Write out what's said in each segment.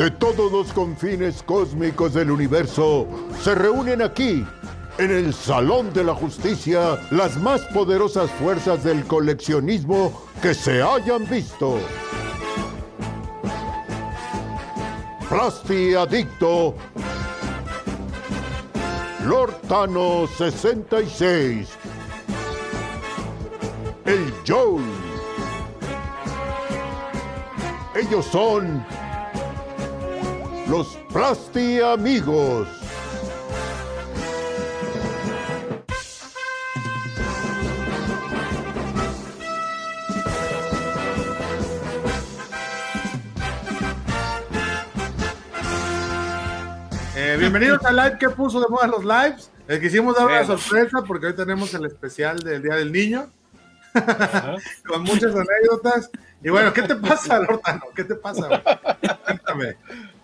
de todos los confines cósmicos del universo se reúnen aquí, en el Salón de la Justicia, las más poderosas fuerzas del coleccionismo que se hayan visto. Plasti Adicto, Lord Thanos 66, el Joel. Ellos son los Plasti Amigos. Eh, bienvenidos al live que puso de moda los lives. Les quisimos dar una sorpresa porque hoy tenemos el especial del Día del Niño. Con muchas anécdotas. Y bueno, ¿qué te pasa, Lortano? ¿Qué te pasa? Cuéntame.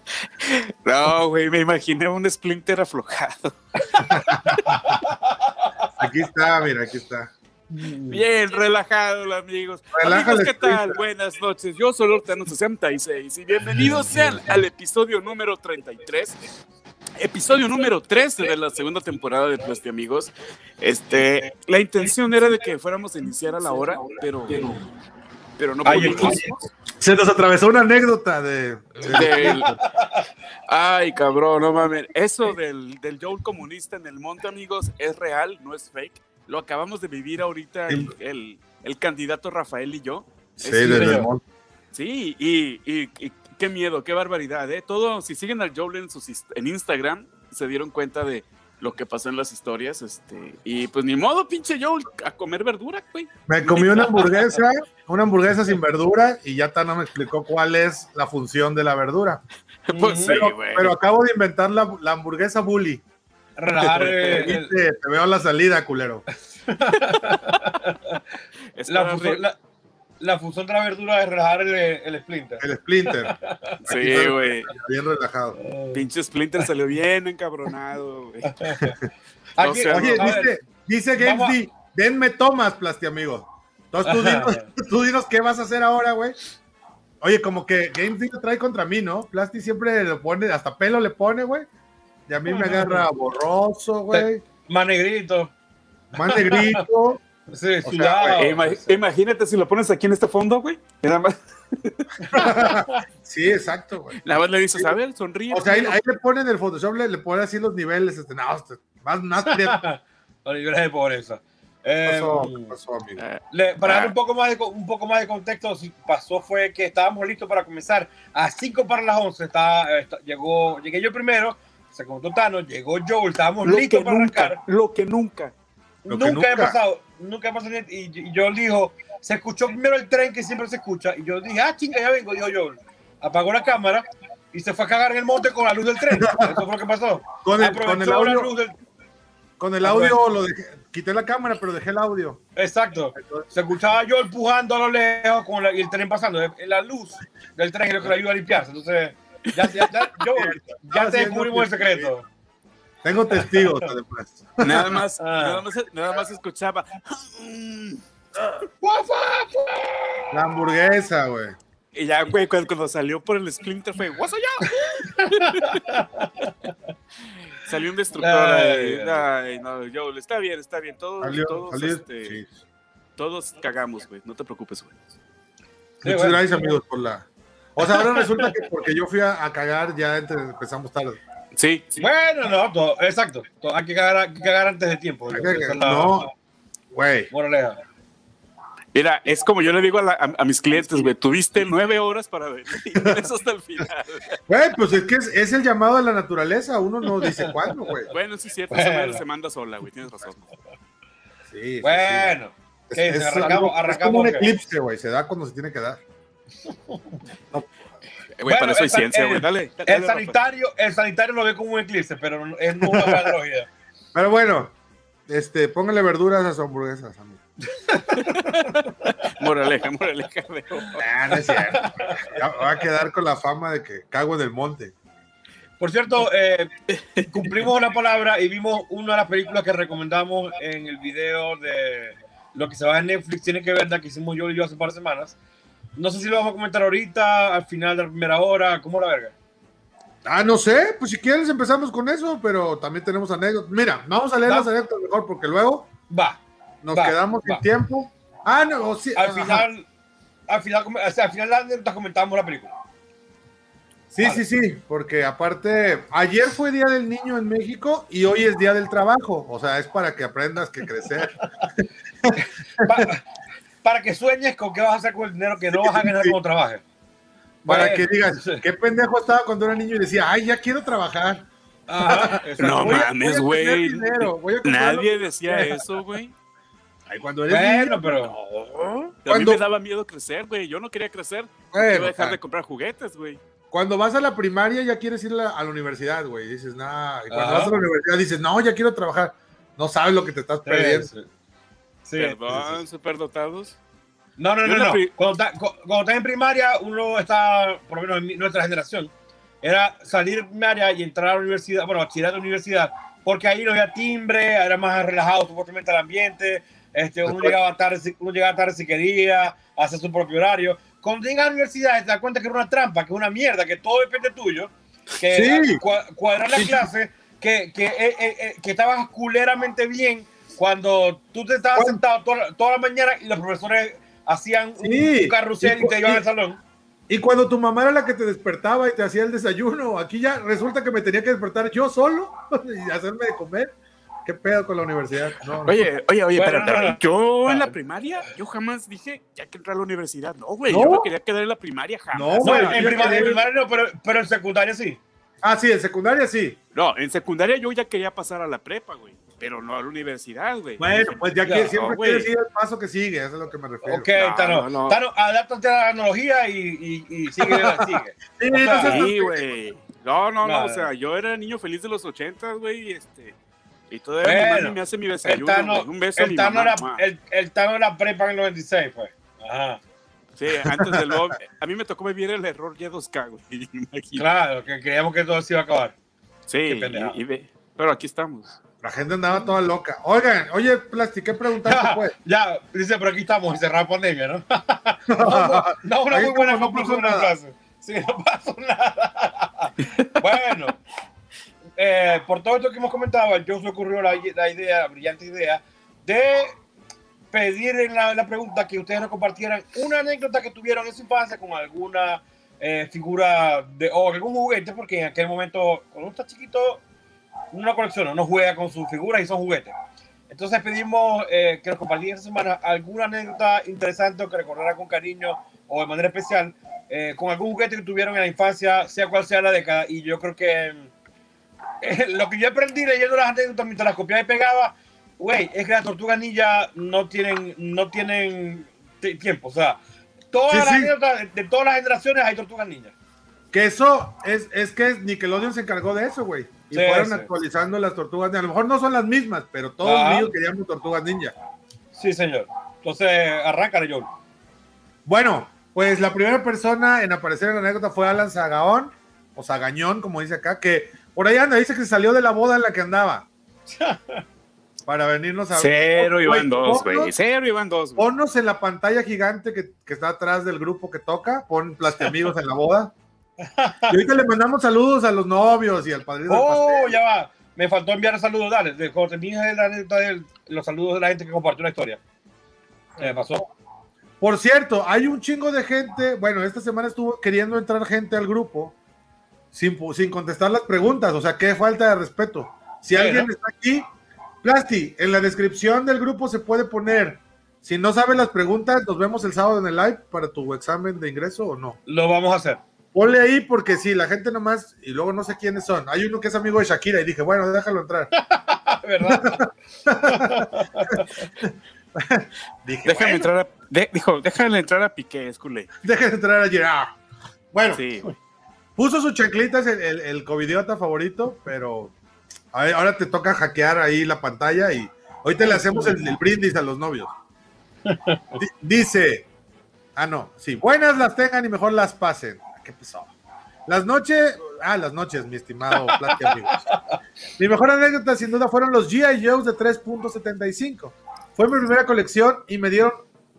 No, güey, me imaginé un Splinter aflojado. Aquí está, mira, aquí está. Bien, relajado, amigos. Relájale, amigos, ¿qué tal? Buenas noches. Yo soy Lortano66 y bienvenidos sean al episodio número 33. Episodio número 13 de la segunda temporada de Plasti Amigos. Este, la intención era de que fuéramos a iniciar a la hora, pero, pero no Ay. Se nos atravesó una anécdota de. Del- Ay, cabrón, no mames. Eso del, del Joel comunista en el monte, amigos, es real, no es fake. Lo acabamos de vivir ahorita el, el- el candidato Rafael y yo. Sí, desde el monte. Sí, y, y- y qué miedo, qué barbaridad, ¿eh? Todo, si siguen al Joel en, sus, en Instagram, se dieron cuenta de lo que pasó en las historias, este, y pues ni modo, pinche Joel, a comer verdura, güey. Me comí una hamburguesa, una hamburguesa sin verdura y ya Tana me explicó cuál es la función de la verdura. Pues sí, Pero, güey. pero acabo de inventar la, la hamburguesa bully. Viste, te veo a la salida, culero. Es la, la, la función de la verdura es relajar el, el splinter. El Splinter. Sí, Aquí güey. Bien relajado. Pinche Splinter salió bien encabronado, güey. Oye, dice, dice Games D, denme tomas, Plasti amigo. Entonces tú dinos, tú dinos qué vas a hacer ahora, güey. Oye, como que Games D lo trae contra mí, ¿no? Plasti siempre le pone, hasta pelo le pone, güey. Y a mí me agarra borroso, güey. más negrito. Más negrito. Sí, sudado. Eh, ima- imagínate si lo pones aquí en este fondo, güey. Nada más, Sí, exacto, güey. nada más le dices, a ver, sonríe. O sea, ahí, ahí le ponen el Photoshop, le, le ponen así los niveles. Este, no, este, más, más niveles de pobreza. ¿Qué Eh, pasó? ¿Qué pasó, amigo? Eh, le- para dar Ah. un poco, más de, un poco más de contexto, si pasó fue que estábamos listos para comenzar. A 5 para las 11 está, está- llegó, llegué yo primero, se contó Tano, llegó Joel, estábamos lo listos para nunca, arrancar. lo que nunca. Lo que nunca, he nunca. pasado, nunca he pasado. Y, y yo dijo, se escuchó primero el tren que siempre se escucha. Y yo dije, ah, chinga, ya vengo. Dijo Joel. Apagó la cámara y se fue a cagar en el monte con la luz del tren. Eso fue lo que pasó. Con el, Aprovechó con el la audio, luz del. con el audio lo dejé, quité la cámara, pero dejé el audio. Exacto. Se escuchaba yo empujando a lo lejos con la- y el tren pasando. Eh, La luz del tren es lo que le ayuda a limpiarse. Entonces, ya, ya, ya, Joel, ya te descubrimos el secreto. Tengo testigos, además. Nada más, Ah. nada más, nada más escuchaba. La hamburguesa, güey. Y ya, güey, cuando, cuando salió por el Splinter fue, ¿What soy yo? Salió un destructor. Ay, Ay, ay, no, Joel, está bien, está bien. Todos, Salió, todos, salió- este, sí. todos cagamos, güey. No te preocupes, güey. Muchas bueno. gracias, amigos, por la. O sea, ahora resulta que porque yo fui a, a cagar, ya entre- empezamos tarde. Sí, sí. Bueno, no, todo- exacto. Todo- hay, que cagar, hay que cagar antes de tiempo. Que- la- No, güey. moraleja. Mira, es como yo le digo a, la- a- a mis clientes, güey, tuviste nueve horas para ver eso hasta el final. Güey, pues es que es, es el llamado de la naturaleza. Uno no dice cuándo, güey. Bueno, sí es cierto, Bueno. esa madre se manda sola, güey, tienes razón. Sí. Bueno, Es, ¿qué es dice? algo- Arrancamos- es como un eclipse, güey. Se da cuando se tiene que dar. Eh, Güey, para eso hay ciencia, güey. Dale, dale, El sanitario, el sanitario lo ve como un eclipse, pero no- es una patología. Pero bueno, este, póngale verduras a su hamburguesas, amigo. Moraleja, moraleja. de- Ah, no es cierto. Va a quedar con la fama de que cago en el monte. Por cierto, eh, cumplimos una palabra y vimos una de las películas que recomendamos en el video de lo que se va en Netflix. Tiene que ver, la que hicimos yo y yo hace un par de semanas. No sé si lo vamos a comentar ahorita, al final de la primera hora, ¿cómo la verga? Ah, no sé, pues si quieres empezamos con eso, pero también tenemos anécdotas. Mira, vamos a leer Va. las anécdotas mejor porque luego Va. nos Va, quedamos va. sin tiempo. Ah, no, sí. Al final, al final, o sea, al final de la anécdota comentamos la película. Sí, sí, sí, porque aparte, ayer fue Día del Niño en México y hoy es Día del Trabajo. O sea, es para que aprendas que crecer. Pa- para que sueñes con qué vas a hacer con el dinero que no vas a ganar Sí. cuando trabajes. Para Bueno, que digas, sí. qué pendejo estaba cuando era niño y decía, ay, ya quiero trabar. Ajá. No Voy mames, güey. Nadie decía eso, güey. Ay, cuando eres Bueno, niño, pero A mí me daba miedo crecer, güey. Yo no quería crecer. bueno, a dejar ah, de comprar juguetes, güey. Cuando vas a la primaria ya quieres ir a la, a la universidad, güey. Dices, nah. Y cuando Ajá. vas a la universidad dices, no, ya quiero trabajar. No sabes lo que te estás perdiendo. Sí, sí. Perdón, Sí, sí. superdotados. No, no, no, no. Cuando, está- cu- cuando estás en primaria, uno está, por lo menos en mi- nuestra generación, era salir de primaria y entrar a la universidad, bueno, bachillerato a la universidad, porque ahí no había timbre, era más relajado supuestamente el ambiente, este, uno, llegaba tarde, uno llegaba tarde si quería, hacer su propio horario. Cuando llegas a la universidad te das cuenta que era una trampa, que es una mierda, que todo depende tuyo, que Sí. cua- cuadrar la clase, que, que, eh, eh, eh, que estabas culeramente bien cuando tú te estabas sentado toda, toda la mañana y los profesores hacían un- Sí. un, carrusel y, te iban Y- al salón. Y cuando tu mamá era la que te despertaba y te hacía el desayuno, aquí ya resulta que me tenía que despertar yo solo y hacerme de comer. ¿Qué pedo con la universidad? No, no. Oye, oye, oye, Bueno, espérate. no, no. Yo en la primaria, yo jamás dije, ya que entrar a la universidad. No, güey, ¿No? yo me quería quedar en la primaria jamás. No, No, bueno, en, primaria, en primaria no, pero, pero en secundaria sí. Ah, sí, en secundaria sí. No, en secundaria yo ya quería pasar a la prepa, güey. Pero no a la universidad, güey. Bueno, pues ya que No, siempre güey. quieres ir al paso que sigue, eso es lo que me refiero. Ok, No, Tano, no, no. Tano, adáptate a la tecnología y, y, y sigue, sigue. Sí, O sea, Sí, güey. No, no, no, No, o sea, yo era niño feliz de los ochentas, güey, y este... Y todavía mi Bueno, mami me hace mi El desayuno, Tano, güey. Un beso a mi el Tano mamá. era, mamá. el, el Tano era prepa en el 96, pues. Ajá. Sí, antes de luego... A mí me tocó vivir el error Y2K, güey. Imagínate. Claro, que creíamos que todo se iba a acabar. Sí, Qué pendejada. y, y ve. Pero aquí estamos. La gente andaba toda loca. Oigan, oye, Plasti, ¿qué preguntaste pues? ya, dice, pero aquí estamos y cerrar pandemia, ¿no? no, no, una muy buena no conclusión nada. frase. Sí, no pasó nada. bueno, eh, por todo esto que hemos comentado, a Joe se ocurrió la, la idea, la brillante idea, de pedir en la, la pregunta que ustedes nos compartieran una anécdota que tuvieron en su infancia con alguna eh, figura de, o algún juguete, porque en aquel momento, cuando uno está chiquito, no colecciona, no juega con sus figuras y son juguetes. Entonces pedimos eh, que nos compartieran esta semana alguna anécdota interesante o que recordara con cariño o de manera especial eh, con algún juguete que tuvieron en la infancia, sea cual sea la década. Y yo creo que eh, lo que yo aprendí leyendo las anécdotas mientras las copiaba y pegaba, güey, es que las tortugas ninja no tienen, no tienen ti- tiempo. O sea, todas Sí, las sí. anécdotas de, de todas las generaciones hay tortugas ninja. Que eso es, es que Nickelodeon se encargó de eso, güey. Y Sí, fueron sí. actualizando las tortugas ninja. A lo mejor no son las mismas, pero todos Ah. los niños queríamos tortugas ninja. Sí, señor. Entonces, arráncale, Joel. Bueno, pues la primera persona en aparecer en la anécdota fue Alan Zagaón, o Zagañón, como dice acá, que por ahí anda, dice que salió de la boda en la que andaba. Para venirnos a Cero Güey, iban dos, güey. Cero iban dos, güey. Ponnos en la pantalla gigante que, que está atrás del grupo que toca, pon Plastiamigos en la boda. Y ahorita le mandamos saludos a los novios y al padrino Oh, ya va. Me faltó enviar saludos. Dale, de- anécdota de los saludos de la gente que compartió la historia. ¿Qué me pasó? Por cierto, hay un chingo de gente. Bueno, esta semana estuvo queriendo entrar gente al grupo sin, sin contestar las preguntas. O sea, qué falta de respeto. Si alguien está aquí, Plasti, en la descripción del grupo se puede poner. Si no sabes las preguntas, nos vemos el sábado en el live para tu examen de ingreso o no. Lo vamos a hacer. Ponle ahí porque sí, la gente nomás, y luego no sé quiénes son. Hay uno que es amigo de Shakira y dije, bueno, déjalo entrar. ¿Verdad? Dije, Déjame bueno, entrar a. de- dijo, déjale entrar a Piqué, es culé. déjame entrar a Gerard. Bueno, Sí, puso sus chanclitas el, el, el covidiota favorito, pero ver, ahora te toca hackear ahí la pantalla y ahorita le hacemos el, el brindis a los novios. Di- dice, ah, no, sí, buenas las tengan y mejor las pasen. ¿Qué pasó? Las noches, ah, las noches, mi estimado Plati, amigos. Mi mejor anécdota, sin duda, fueron los G.I. Joes de 3.75. Fue mi primera colección y me dieron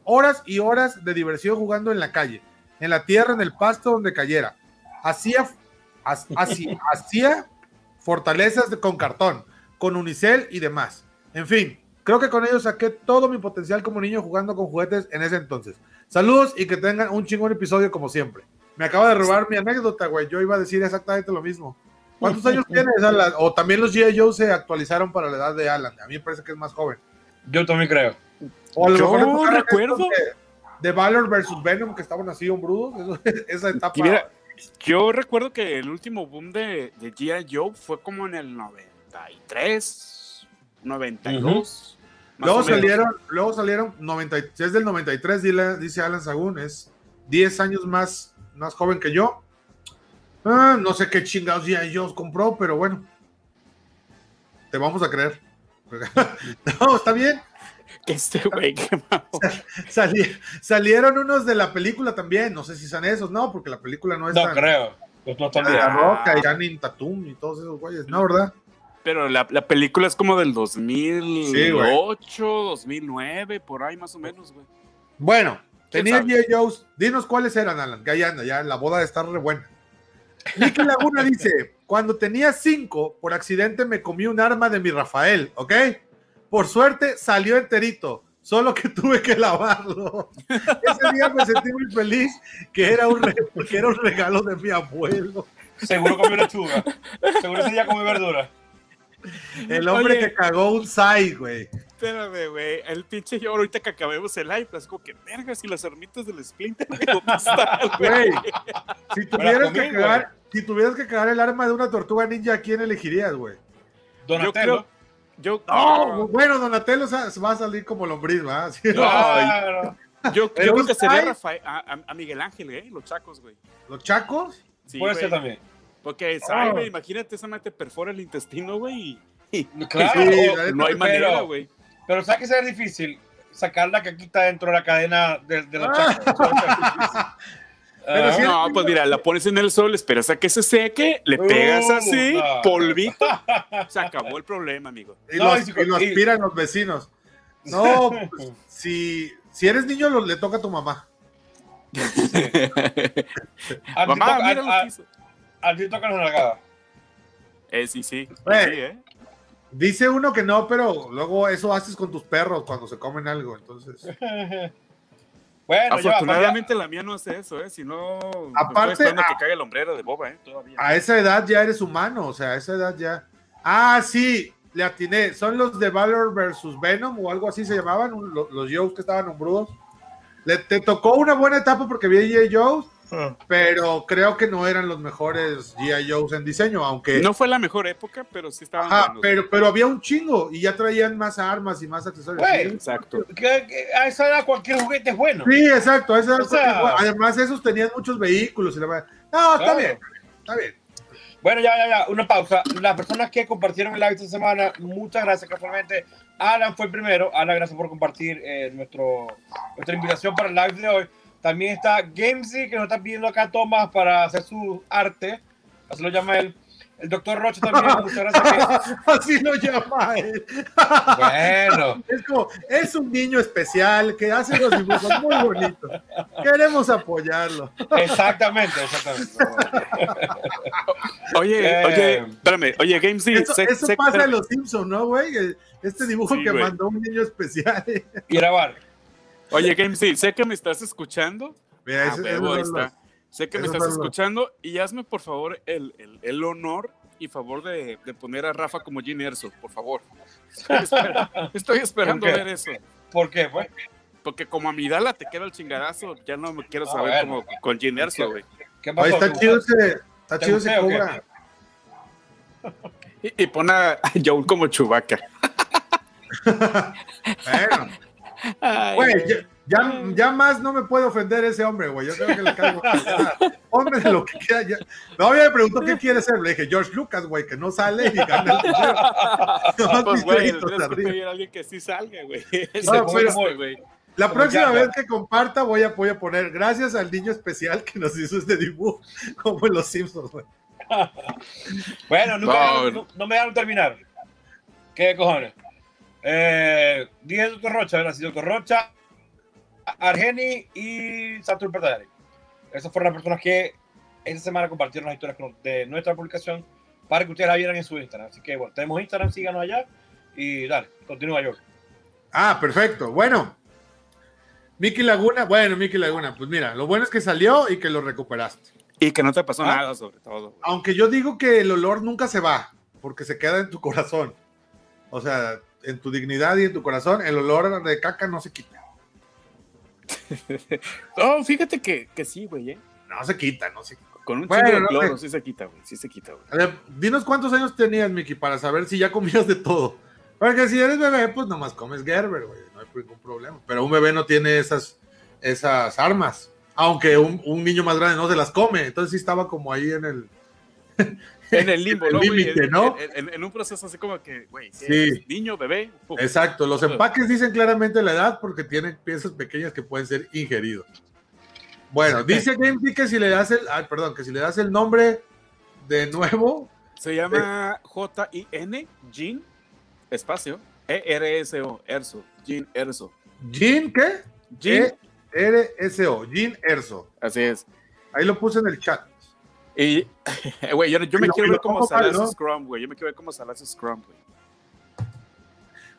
horas y horas de diversión jugando en la calle, en la tierra, en el pasto, donde cayera. Hacía, así, hacía fortalezas con cartón, con unicel y demás. En fin, creo que con ellos saqué todo mi potencial como niño jugando con juguetes en ese entonces. Saludos y que tengan un chingón episodio como siempre. Me acaba de robar mi anécdota, güey. Yo iba a decir exactamente lo mismo. ¿Cuántos años tienes, Alan? O también los G.I. Joe se actualizaron para la edad de Alan. A mí me parece que es más joven. Yo también creo. O a lo Yo mejor recuerdo. De, de Valor versus Venom, que estaban así hombrudos. Eso- esa etapa. Mira, yo recuerdo que el último boom de, de G.I. Joe fue como en el 93, 92. más luego o menos. salieron, luego salieron 90, y- es del 93, dile- dice Alan Sagún, es 10 años más, más joven que yo. Ah, no sé qué chingados G.I. Joe compró, pero bueno. Te vamos a creer. no, está bien. Este güey. Sali- salieron unos de la película también. No sé si son esos, no, porque la película no es No tan. creo. No, no están de bien. La Roca y Channing Tatum y todos esos güeyes, ¿no, verdad? Pero la, la película es como del 2008, Sí, 2009, por ahí más o menos, güey. Bueno, ¿Quién tenía? G.I. Joe's. Dinos cuáles eran, Alan, que ahí anda, ya la boda está re buena. Nicky Laguna dice: Cuando tenía cinco, por accidente me comí un arma de mi Rafael, ¿ok? Por suerte salió enterito, solo que tuve que lavarlo. Ese día me sentí muy feliz que era un, re- que era un regalo de mi abuelo. Seguro comió lechuga. Seguro ese día comió verdura. El hombre Oye. que cagó un sai, güey. Espérame, güey. El pinche yo ahorita que acabemos el live, es como que vergas y las armitas del Splinter, güey, ¿dónde están, Güey, si tuvieras que cagar, si tuvieras que cagar el arma de una tortuga ninja, ¿a quién elegirías, güey? Yo Donatello. creo. Yo, No, bueno, Donatello va a salir como lombriz, ¿va? Sí. Claro. yo, creo que sería Rafael, a, a- a Miguel Ángel, ¿eh? Los chacos, güey. Los chacos, Sí, Puede güey. ser también. Porque, ¿sabes, Oh. güey? Imagínate, esa mente perfora el intestino, güey. y- Claro. Sí, No hay manera, güey. Pero ¿sabes que será difícil? Sacar la caquita dentro de la cadena de, de los Ah. Pero Ah, sí- No, pues mira, la pones en el sol, esperas a que se seque, le pegas Uh, así, no. polvito, se acabó el problema, amigo. y, No, y lo y- aspiran los vecinos. No, pues, si, si eres niño, lo- le toca a tu mamá. a ti Mamá, toca- mira lo a- que hizo. a ti toca la nalgada. Eh, sí, sí. Sí, ¿eh? Dice uno que no, pero luego eso haces con tus perros cuando se comen algo. Entonces, Bueno, ya, Afortunadamente la mía no hace eso, ¿eh? Si no, Aparte, estoy esperando a- que caiga el hombrero de boba, ¿eh? Todavía. a esa edad ya eres humano, o sea, a esa edad ya. Ah, sí, le atiné. Son los de Valor versus Venom o algo así se llamaban, los Joes que estaban hombrudos. Le, te tocó una buena etapa porque vi a. Joes, pero creo que no eran los mejores G.I. Joes en diseño, aunque. No fue la mejor época, pero sí estaban Ajá, buenos. pero, pero había un chingo y ya traían más armas y más accesorios. Güey. Exacto. Que- que a esa edad cualquier juguete es bueno. Sí, exacto. a esa edad O sea- porque, además, esos tenían muchos vehículos. Y la verdad- no, está Claro. bien, está bien. Bueno, ya, ya, ya, una pausa. Las personas que compartieron el live esta semana, muchas gracias. Casualmente, Alan fue el primero. Alan, gracias por compartir eh, nuestro, nuestra invitación para el live de hoy. También está Gamesy, que nos está pidiendo acá tomas para hacer su arte. Así lo llama él. El doctor Rocha también, muchas gracias. Así lo llama él. bueno, Es como, es un niño especial que hace los dibujos muy bonitos. Queremos apoyarlo. exactamente, exactamente. Oye, Eh. oye, espérame, oye, Game sí, Eso, sé- pasa en los Simpsons, ¿no, güey? Este dibujo Sí, que güey. mandó un niño especial. Y grabar. Oye, Game sí, sé que me estás escuchando. Mira, Ah, ese- ahí está. Sé que me estás los- escuchando y hazme por favor el, el, el honor y favor de, de poner a Rafa como Gene Erso, por favor. Estoy, espera- estoy esperando ver eso. ¿Por qué? Pues? Porque como a mi Dala te queda el chingadazo, ya no me quiero Ah, saber como con Gene Erso, güey. Está ¿Te chido ese, está ¿Te chido ese cobra. Y, y pon a Joel como Chubaca. Bueno, güey, ya, ya, ya más no me puede ofender ese hombre, güey. Yo creo que le caigo. Hombre, de lo que quiera. Ya. No, me preguntó qué quiere ser. Le dije, George Lucas, güey, que no sale y gana el dinero. Nomás Pues, mis güey, tienes que pedir a alguien que sí salga, güey. No, chiste, güey. La Como próxima vez que comparta voy a, voy a poner gracias al niño especial que nos hizo este dibujo, como en los Simpsons, güey. Bueno, nunca, No, no, no. no me dejaron terminar. ¿Qué cojones? Eh, dije Doctor Rocha, ¿verdad? Sí, Doctor Rocha, Argeni y Saturn Pertadari. Esas fueron las personas que esta semana compartieron las historias de nuestra publicación para que ustedes la vieran en su Instagram. Así que bueno, tenemos Instagram, síganos allá y dale, continúa yo. Ah, perfecto. Bueno, Miki Laguna, bueno, Miki Laguna, pues mira, lo bueno es que salió y que lo recuperaste. Y que no te pasó Ah. nada, sobre todo. güey. Aunque yo digo que el olor nunca se va, porque se queda en tu corazón. O sea, en tu dignidad y en tu corazón, el olor de caca no se quita. No, fíjate que, que sí, güey, ¿eh? No se quita, no se quita. Con un Bueno, chingo de cloro sí se quita, güey. Sí se quita, güey. A ver, dinos cuántos años tenías, Miki, para saber si ya comías de todo. Porque si eres bebé, pues nomás comes Gerber, güey. No hay ningún problema. Pero un bebé no tiene esas, esas armas. Aunque un, un niño más grande no se las come. Entonces sí estaba como ahí en el. En el limbo, ¿no, límite, En- ¿no? En, en- en un proceso así como que, güey, niño, bebé. Exacto. Los empaques dicen claramente la edad porque tienen piezas pequeñas que pueden ser ingeridos. Bueno, dice GameKey que si le das el. Ay, perdón, que si le das el nombre de nuevo. Se llama J-I-N, Jean, espacio, E-R-S-O, Erso, Jean Erso. Jean, ¿qué? Jean, E-R-S-O. Jean Erso. así es. Ahí lo puse en el chat. Y, güey, yo, yo me quiero ver como Salas ¿no? Scrum, güey. Yo me quiero ver como Salas Scrum, güey.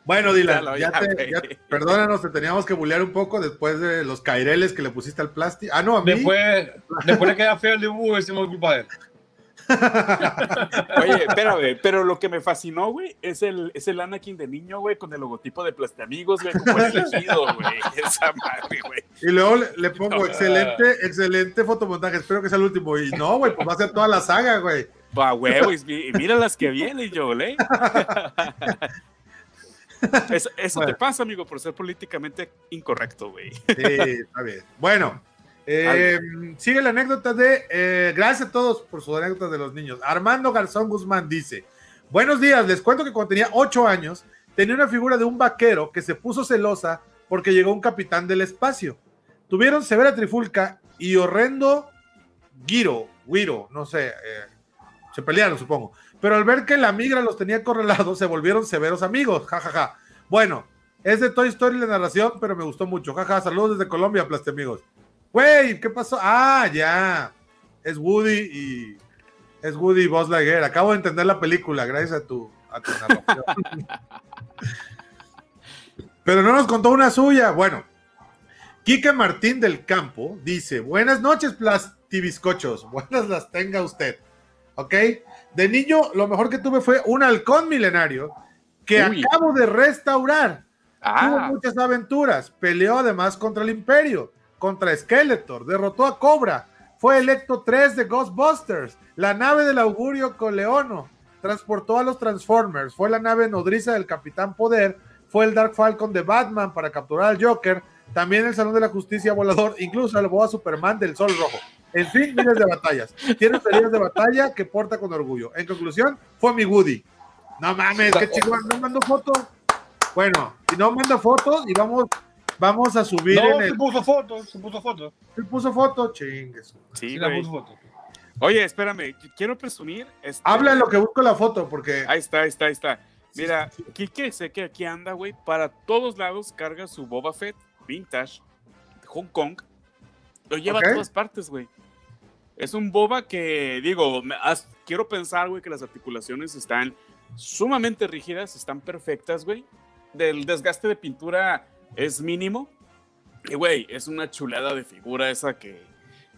Bueno, Dylan, Ya te- perdónanos, te teníamos que bulear un poco después de los caireles que le pusiste al plástico. Ah, no, a mí. Después, después le queda feo el dibujo y decimos culpa de él. Oye, espérame, pero lo que me fascinó, güey, es el, es el Anakin de niño, güey, con el logotipo de Plastamigos, güey, como elegido, güey. Esa madre, güey. Y luego le, le pongo No. excelente, excelente fotomontaje. Espero que sea el último. Y no, güey, pues va a ser toda la saga, güey. Va, güey, y mira las que vienen, Joel, ¿eh? Eso, eso Bueno. te pasa, amigo, por ser políticamente incorrecto, güey. Sí, está bien. Bueno, eh, sigue la anécdota de. eh, gracias a todos por sus anécdotas de los niños. Armando Garzón Guzmán dice: Buenos días, les cuento que cuando tenía ocho años tenía una figura de un vaquero que se puso celosa porque llegó un capitán del espacio. Tuvieron severa trifulca y horrendo giro, guiro, no sé, eh, se pelearon, supongo. Pero al ver que la migra los tenía correlados, se volvieron severos amigos, jajaja. Bueno, es de Toy Story la narración, pero me gustó mucho. Jaja, saludos desde Colombia, Plaste amigos. Güey, ¿qué pasó? Ah, ya. Es Woody y. Es Woody y Buzz Lightyear. Acabo de entender la película, gracias a tu, a tu narración. pero no nos contó una suya. Bueno, Kike Martín del Campo dice: Buenas noches, plastibiscochos. Buenas las tenga usted. ¿Ok? De niño, lo mejor que tuve fue un halcón milenario que Uy. acabo de restaurar. Tuvo Ah, muchas aventuras. Peleó además contra el Imperio, contra Skeletor, derrotó a Cobra. Fue electo 3 de Ghostbusters. La nave del augurio Coleono. Transportó a los Transformers. Fue la nave nodriza del Capitán Poder. Fue el Dark Falcon de Batman para capturar al Joker. También el Salón de la Justicia Volador. Incluso salvó a Superman del Sol Rojo. En fin, miles de batallas. Tiene heridas de batalla que porta con orgullo. En conclusión, fue mi Woody. No mames, qué chingón. No mando foto. Bueno, si no manda fotos y vamos, vamos a subir No, en se el. puso foto, se puso foto. ¿Sí puso foto? Chingues. sí, Sí, la puso foto. Oye, espérame, quiero presumir. este- Habla en lo que busco la foto, porque. Ahí está, ahí está, ahí está. Mira, Kike sé que aquí anda, güey. Para todos lados carga su Boba Fett vintage de Hong Kong. Lo lleva a todas partes, güey. Es un Boba que, digo, me- as- quiero pensar, güey, que las articulaciones están sumamente rígidas, están perfectas, güey. Del desgaste de pintura es mínimo. Y, güey, es una chulada de figura esa que,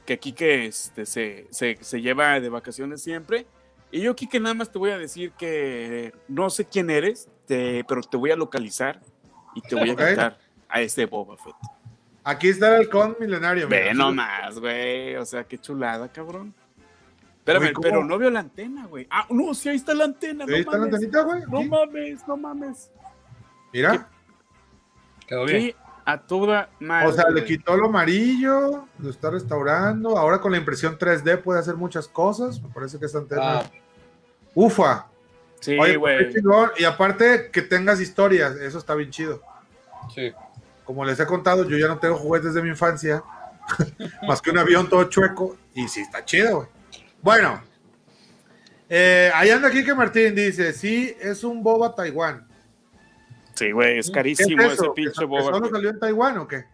que Kike este, se, se, se lleva de vacaciones siempre. Y yo, Kike, nada más te voy a decir que no sé quién eres, te- pero te voy a localizar y te voy a quitar a ese Boba Fett. Aquí está el halcón milenario. Ve nomás, güey. O sea, qué chulada, cabrón. Espérame, pero no veo la antena, güey. Ah, no, sí, ahí está la antena. Ahí no está la mames. antenita, güey. No mames, no mames. Mira. Quedó bien. Qué a toda madre. O sea, le quitó lo amarillo, lo está restaurando. Ahora con la impresión 3D puede hacer muchas cosas. Me parece que esta antena. Ah, Ufa. Sí, Oye, güey. Y aparte que tengas historias, eso está bien chido. sí. Como les he contado, yo ya no tengo juguetes de mi infancia, más que un avión todo chueco, y sí está chido, güey. Bueno, eh, ahí anda Kike Martín, dice, sí, es un boba Taiwán. Sí, güey, es ¿Qué es carísimo ese ¿Que pinche boba. ¿Solo salió en Taiwán o qué?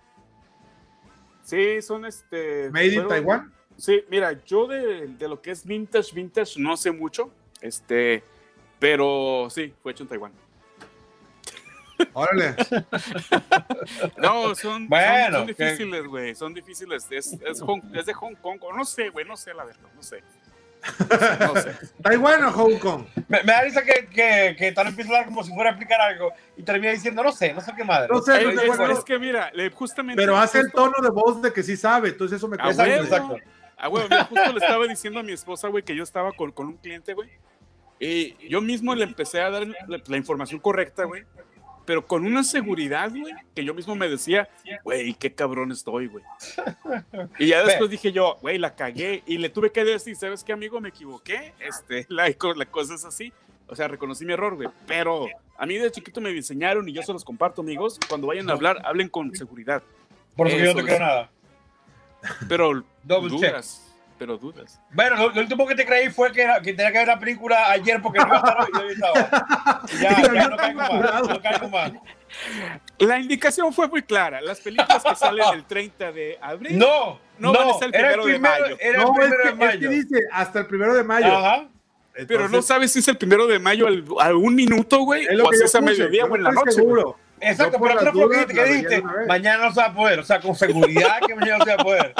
Sí, son este. ¿Made in Taiwán? Sí, mira, yo de, de lo que es vintage, vintage, no sé mucho. Este, pero sí, fue hecho en Taiwán. Órale. No, son, Bueno, son, son que- difíciles, güey. Son difíciles. Es, es, Hong- es de Hong Kong. o No sé, güey. No sé la verdad. No sé. No sé. ¿Taiwán o Hong Kong? Me, me da risa que, que, que tal empieza a hablar como si fuera a explicar algo y termina diciendo, no sé, no sé qué madre. No sé, no sé, es, bueno, es que mira, justamente. Pero hace el tono de voz de que sí sabe, entonces eso me Ah, causa huevo. exacto. Ah, güey, mira, justo le estaba diciendo a mi esposa, güey, que yo estaba con, con un cliente, güey. Y yo mismo le empecé a dar la, la información correcta, güey. Pero con una seguridad, güey, que yo mismo me decía, güey, qué cabrón estoy, güey. Y ya después dije yo, güey, la cagué. Y le tuve que decir, ¿sabes qué, amigo? Me equivoqué. Este, la, la cosa es así. O sea, reconocí mi error, güey. Pero a mí de chiquito me diseñaron y yo se los comparto, amigos. Cuando vayan a hablar, hablen con seguridad. Por eso que yo no te creo nada. Pero Double check. Pero dudas. Bueno, lo, lo último que te creí fue que, era- que tenía que ver la película ayer porque no iba a estar hoy y hoy estaba. Y Ya, Yo ya no caigo más. No caigo más. La indicación fue muy clara. Las películas que salen el 30 de abril. No, No no, van a ser el era el primero de primero, mayo. era No, el es primero que, de es que mayo. dice hasta el primero de mayo. Ajá. Pero no Entonces, sabes si es el primero de mayo al- a un minuto, güey. es O yo es a mediodía yo o en la noche. güey. seguro. Exacto, Yo por pero las tú lo que dudas que dijiste, mañana no se va a poder, o sea, con seguridad que mañana no se va a poder.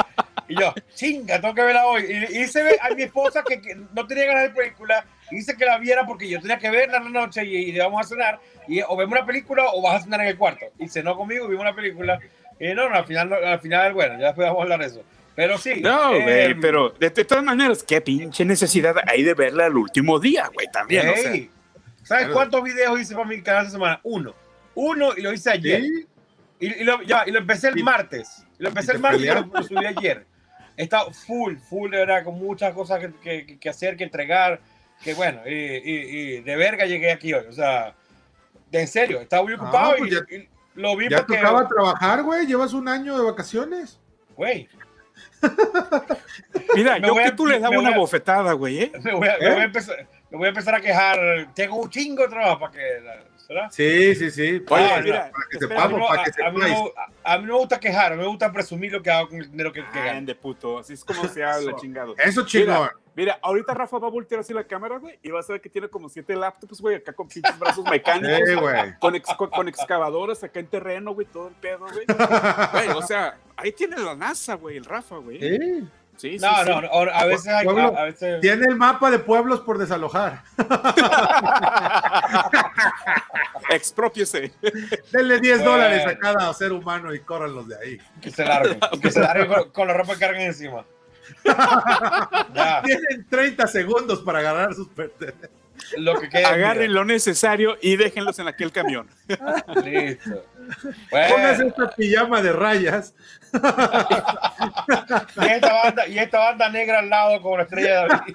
Y yo, chinga, tengo que verla hoy. Y, ve a mi esposa que, que no tenía ganas de película, y dice que la viera porque yo tenía que verla en la noche y, y le vamos a cenar, y o vemos una película o vas a cenar en el cuarto. Y cenó conmigo y vimos una película. Y no, no, al final, no, al final, bueno, ya después vamos a hablar de eso. Pero sí. No, eh, güey, pero de, de todas maneras, qué pinche necesidad hay de verla el último día, güey, también. o sea. Ey, ¿Sabes Claro. cuántos videos hice para mi canal esta semana? Uno. Uno y lo hice ayer. Sí, Y, y lo, ya, y lo empecé el martes. Lo empecé el martes y lo subí ayer. Está full, full, de verdad, con muchas cosas que, que- que hacer, que entregar. Que bueno, y, y- y de verga llegué aquí hoy. O sea, de en serio, estaba muy ocupado pues y, ya- y lo vi ya porque. tocaba trabajar, güey. Llevas un año de vacaciones. Güey, Mira, Me yo que a- tú le daba voy una a- bofetada, güey, ¿eh? me voy, a, me ¿Eh? voy a empezar, me voy a empezar a quejar. Tengo un chingo de trabajo para que. Sí, sí, sí. Oye, Ah, mira, para que A sepamos, no, para que a- a mí sepáis. no- a- a mí no me gusta quejar, me gusta presumir lo que hago con el dinero que, que gano. de puto, así es como se habla, chingado. Eso chingón. Mira, ahorita Rafa va a voltear así la cámara, güey, y va a saber que tiene como siete laptops, güey, acá con pinches brazos mecánicos, Sí, güey. con, ex- con, con excavadoras acá en terreno, güey, todo el pedo, güey. Güey, o sea, ahí tiene la NASA, güey, el Rafa, güey. Sí. Sí, sí, No, sí. no, no, a veces hay. Pueblo, A, a veces... Tiene el mapa de pueblos por desalojar. Expropiese. Denle 10 Bueno. dólares a cada ser humano y córranlos de ahí. Que se larguen. que se larguen con, con la ropa que cargan encima. ya, Tienen 30 segundos para agarrar sus pertenencias. lo que quede. Agarren lo necesario y déjenlos en aquel camión. Listo. Póngase Bueno, esta pijama de rayas. y, esta banda, y esta banda negra al lado con la estrella de David.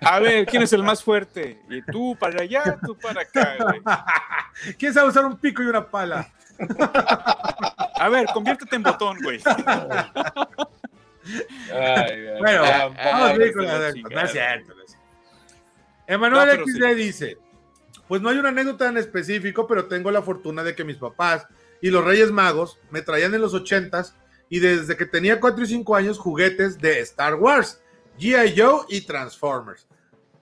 A ver, ¿quién es el más fuerte? Y tú para allá, tú para acá, güey. ¿Quién sabe usar un pico y una pala? A ver, conviértete en botón, güey. Ay, Bueno, ah, vamos ay, bien con la. No es cierto. Emanuel No, pero XD sí. dice: Pues no hay una anécdota en específico, pero tengo la fortuna de que mis papás y los Reyes Magos me traían en los 80s y desde que tenía 4 y 5 años juguetes de Star Wars, G.I. Joe y Transformers.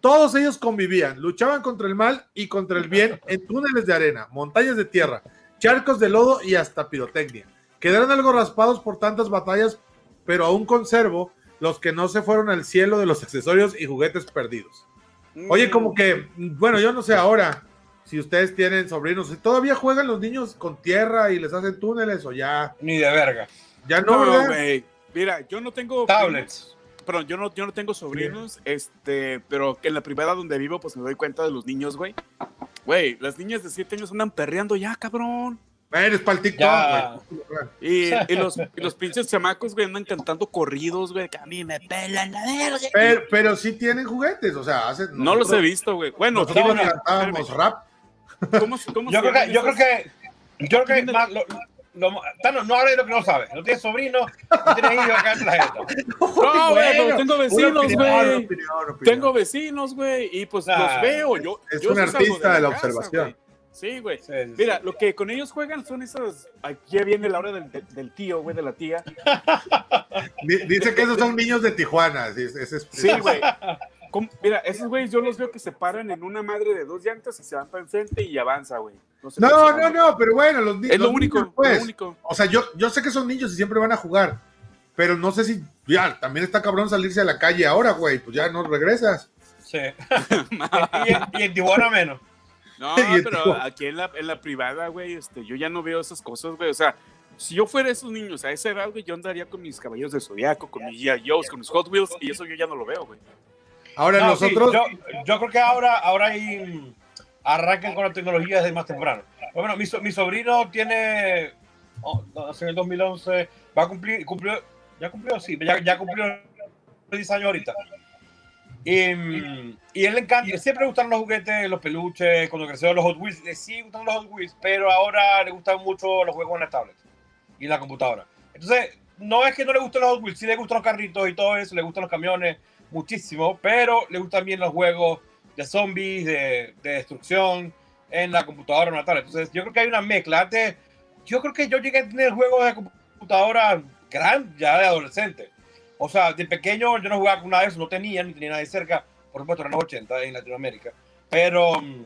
Todos ellos convivían, luchaban contra el mal y contra el bien en túneles de arena, montañas de tierra, charcos de lodo y hasta pirotecnia. Quedaron algo raspados por tantas batallas, pero aún conservo los que no se fueron al cielo de los accesorios y juguetes perdidos. Oye, como que, bueno, yo no sé ahora si ustedes tienen sobrinos, si todavía juegan los niños con tierra y les hacen túneles o ya, Ni de verga. ya no, güey. Mira, yo no tengo. Tablets. Perdón, yo no, yo no tengo sobrinos, este, pero en la privada donde vivo, pues me doy cuenta de los niños, güey. Güey, las niñas de 7 años andan perreando ya, cabrón. Eres para el TikTok. Y, y los, y los pinches chamacos, güey, andan cantando corridos, güey, que a mí me pelan la verga. Pero, pero sí tienen juguetes, o sea, hacen. No los he visto, güey. Bueno, Nosotros tienen- cantábamos espérame, rap. ¿cómo, cómo Yo creo que, yo creo que, yo creo que más, lo, lo- Tano, no hables de lo que no sabes. No tienes sobrino, no tienes hijos acá en la jeta. No, güey, pero Bueno, tengo vecinos, güey. Tengo vecinos, güey, y pues Ah, los veo. Yo, es yo un sí artista de la casa, observación. Sí, güey. Sí, sí, Mira, sí. lo que con ellos juegan son esos. Aquí ya viene la hora del, tío, güey, de la tía. Di- Dice que esos son niños de Tijuana. sí, ese es- Sí, güey. Mira, esos güeyes yo los veo que se paran en una madre de dos llantas y se van para enfrente y avanza, güey. sé No, no, sea, no, pero bueno, los, ni- Es lo único, niños, pues. lo único. O sea, yo, yo sé que son niños y siempre van a jugar, pero no sé si ya también está cabrón salirse a la calle ahora, güey, pues ya no regresas. Sí. y en Tijuana menos. No, pero aquí en la, en la privada, güey, este, yo ya no veo esas cosas, güey. O sea, si yo fuera esos niños a esa edad, güey, yo andaría con mis caballeros de zodiaco, con mis G.I. Joes, con mis Hot Wheels, y eso yo ya no lo veo, güey. Ahora No, sí, nosotros, yo, yo creo que ahora, ahora hay, arrancan con la tecnología desde más temprano. Bueno, mi, so- mi sobrino tiene, oh, en el 2011, va a cumplir, cumplió, ya cumplió, sí, ya, ya cumplió 10 años ahorita. Y, y él le encanta, siempre le gustan los juguetes, los peluches, cuando creció los Hot Wheels, le siguen gustando los Hot Wheels, pero ahora le gustan mucho los juegos en la tablet y en la computadora. Entonces, no es que no le gusten los Hot Wheels, sí le gustan los carritos y todo eso, le gustan los camiones muchísimo, pero le gustan bien los juegos de zombies, de, de destrucción en la computadora en la tablet. Entonces, yo creo que hay una mezcla. Antes, yo creo que yo llegué a tener juegos de computadora gran, ya de adolescente. O sea, de pequeño yo no jugaba con nada de eso, no tenía ni tenía nadie cerca, por supuesto, eran los 80 en Latinoamérica. Pero, mm,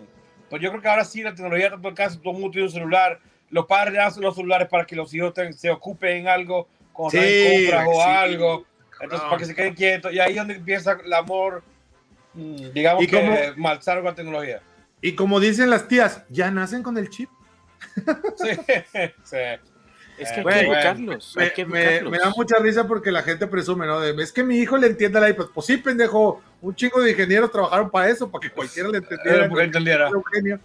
pues yo creo que ahora sí la tecnología tanto alcanza, todo el mundo tiene un celular. Los padres hacen los celulares para que los hijos te- se ocupen en algo, cuando Sí, en compras o sí. algo. Entonces, No. para que se queden quietos. Y ahí es donde empieza el amor, mm, digamos ¿Y que malzar con la tecnología. y como dicen las tías, ya nacen con el chip. Sí, sí. Es que hay que educarlos, hay Me, que me- educarlos. me da mucha risa porque la gente presume, ¿no? De, es que mi hijo le entiende al iPad. Pues sí, pendejo, un chingo de ingenieros trabajaron para eso, para que cualquiera le entendiera. Era porque entendiera. Eugenio.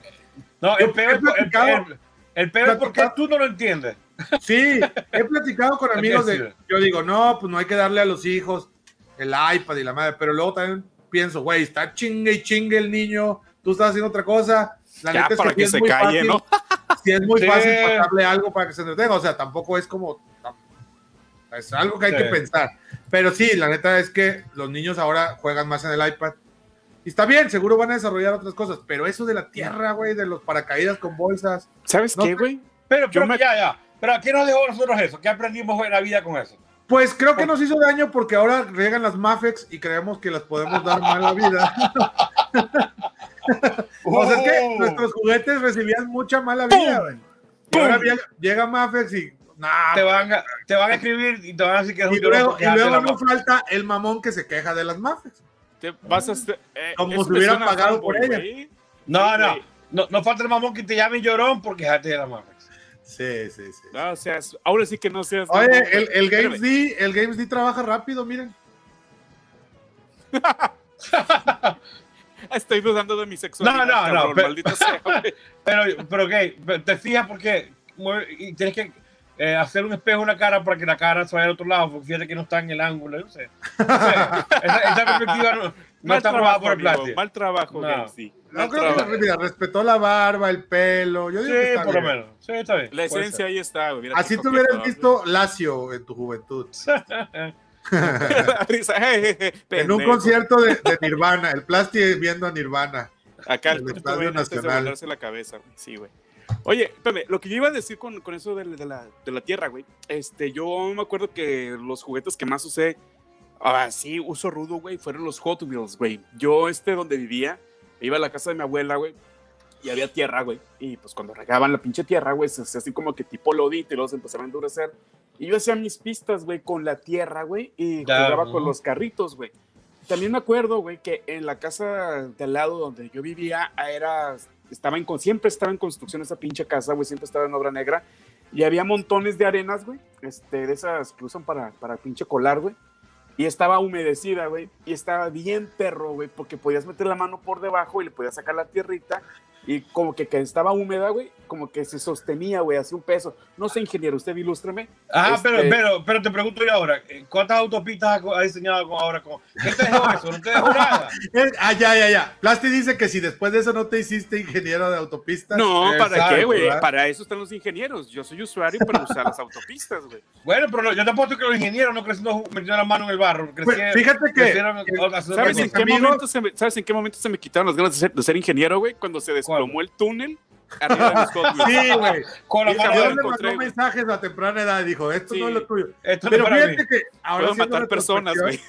No, el peor, es el, el- el peor es porque tú no lo entiendes. Sí, he platicado con amigos de. Yo digo, no, pues no hay que darle a los hijos el iPad y la madre, pero luego también pienso, güey, está chingue y chingue el niño, tú estás haciendo otra cosa. La Ya, neta es para sí que es se muy calle, fácil- ¿no? Si es muy Sí. fácil pasarle algo para que se entretenga, o sea, tampoco es como. Es algo que hay Sí. que pensar. Pero sí, la neta es que los niños ahora juegan más en el iPad. Y está bien, seguro van a desarrollar otras cosas, pero eso de la tierra, güey, de los paracaídas con bolsas. ¿Sabes No qué, güey? Pero, pero me- ya, ya. Pero ¿a qué nos dejó a nosotros eso? ¿Qué aprendimos en la vida con eso? Pues creo que nos hizo daño porque ahora riegan las Mafex y creemos que las podemos dar mal la vida. o sea, es que juguetes recibían mucha mala vida, güey. Y llega, llega Mafex y. Nah, te, van a, te van a escribir y te van a decir que es un y luego, y luego no falta el mamón que se queja de las Mafex. Te vas a hacer- eh, Como si hubieran pagado por ella. No, Sí, no, no. No falta el mamón que te llame llorón porque antes era Mafex. Sí, sí, sí. No, o sea, es- ahora sí que no seas. Oye, mamón, el, Games. D, el Games D trabaja rápido, miren. Estoy dudando de mi sexualidad. No, no, no, cabrón, pero- maldito sea. Pero, pero ¿qué? Pero Te fijas porque tienes que eh, hacer un espejo en la cara para que la cara se vaya al otro lado, porque fíjate que no está en el ángulo. No sé. No sé. Esa, esa perspectiva no, no Mal está trabajo, aprobada por el plástico. Mal trabajo, No. Sí. No Mal creo que trabajo. mira, respetó la barba, el pelo. Yo Sí, que está por lo menos. Sí, está bien. La esencia ahí está. Mira Así te hubieras visto Lacio en tu juventud. risa, En un concierto de, de Nirvana, el Plasti viendo a Nirvana. Acá el Estadio de Nacional. volarse la cabeza. Sí, güey. Oye, espérame, lo que yo iba a decir con, con eso de, de la, de la tierra, güey. Este, yo me acuerdo que los juguetes que más usé, ah, sí, uso rudo, güey, fueron los Hot Wheels, güey. Yo, este, donde vivía, iba a la casa de mi abuela, güey, y había tierra, güey. Y pues cuando regaban la pinche tierra, güey, se hacía así como que tipo lodito y luego se empezaba a endurecer. Y yo hacía mis pistas, güey, con la tierra, güey, y Ya, jugaba con los carritos, güey. También me acuerdo, güey, que en la casa de al lado donde yo vivía era, estaba en, siempre estaba en construcción esa pinche casa, güey, siempre estaba en obra negra. Y había montones de arenas, güey, este, de esas que usan para, para pinche colar, güey. Y estaba humedecida, güey. Y estaba bien perro, güey, porque podías meter la mano por debajo y le podías sacar la tierrita. Y como que, que estaba húmeda, güey, como que se sostenía, güey, hacía un peso. No sé, ingeniero, usted ilústreme. Ah, Este- pero, pero, pero te pregunto yo ahora, ¿cuántas autopistas ha- diseñado ahora? Con... ¿Qué te dejó eso? ¿No te dejó nada? Eh, ah, ya, ya, ya. Plasti dice que si después de eso no te hiciste ingeniero de autopistas. No, ¿para Exacto, qué, güey? Para eso están los ingenieros. Yo soy usuario para usar las autopistas, güey. Bueno, pero no, yo te apuesto que los ingenieros no crecieron metiendo la mano en el barro. Pues, Crecieron, fíjate que. crecieron ¿Sabes en, qué momento se me, ¿Sabes en qué momento se me quitaron las ganas de ser, de ser ingeniero, güey? Cuando se desplomó el túnel arriba de mis Hot Wheels. Sí, güey. Con la le mandó mensajes a temprana edad. Dijo, esto Sí. no es lo tuyo. Esto no Pero es para fíjate mí. que ahora Puedo haciendo matar personas, güey.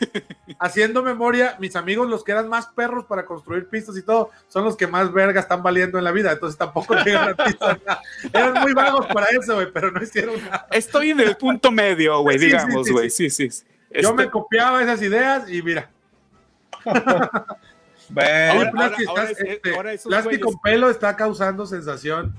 Haciendo memoria, mis amigos, los que eran más perros para construir pistas y todo, son los que más verga están valiendo en la vida. Entonces tampoco llegan a pistas. nada. Eran muy vagos para eso, güey, pero no hicieron nada. Estoy en el punto medio, güey, Sí, digamos, sí, güey. Sí, sí. sí. Yo Este- me copiaba esas ideas y mira. Ve, Ahora- estás- este, ahora esos Plasky güeyes- con pelo está causando sensación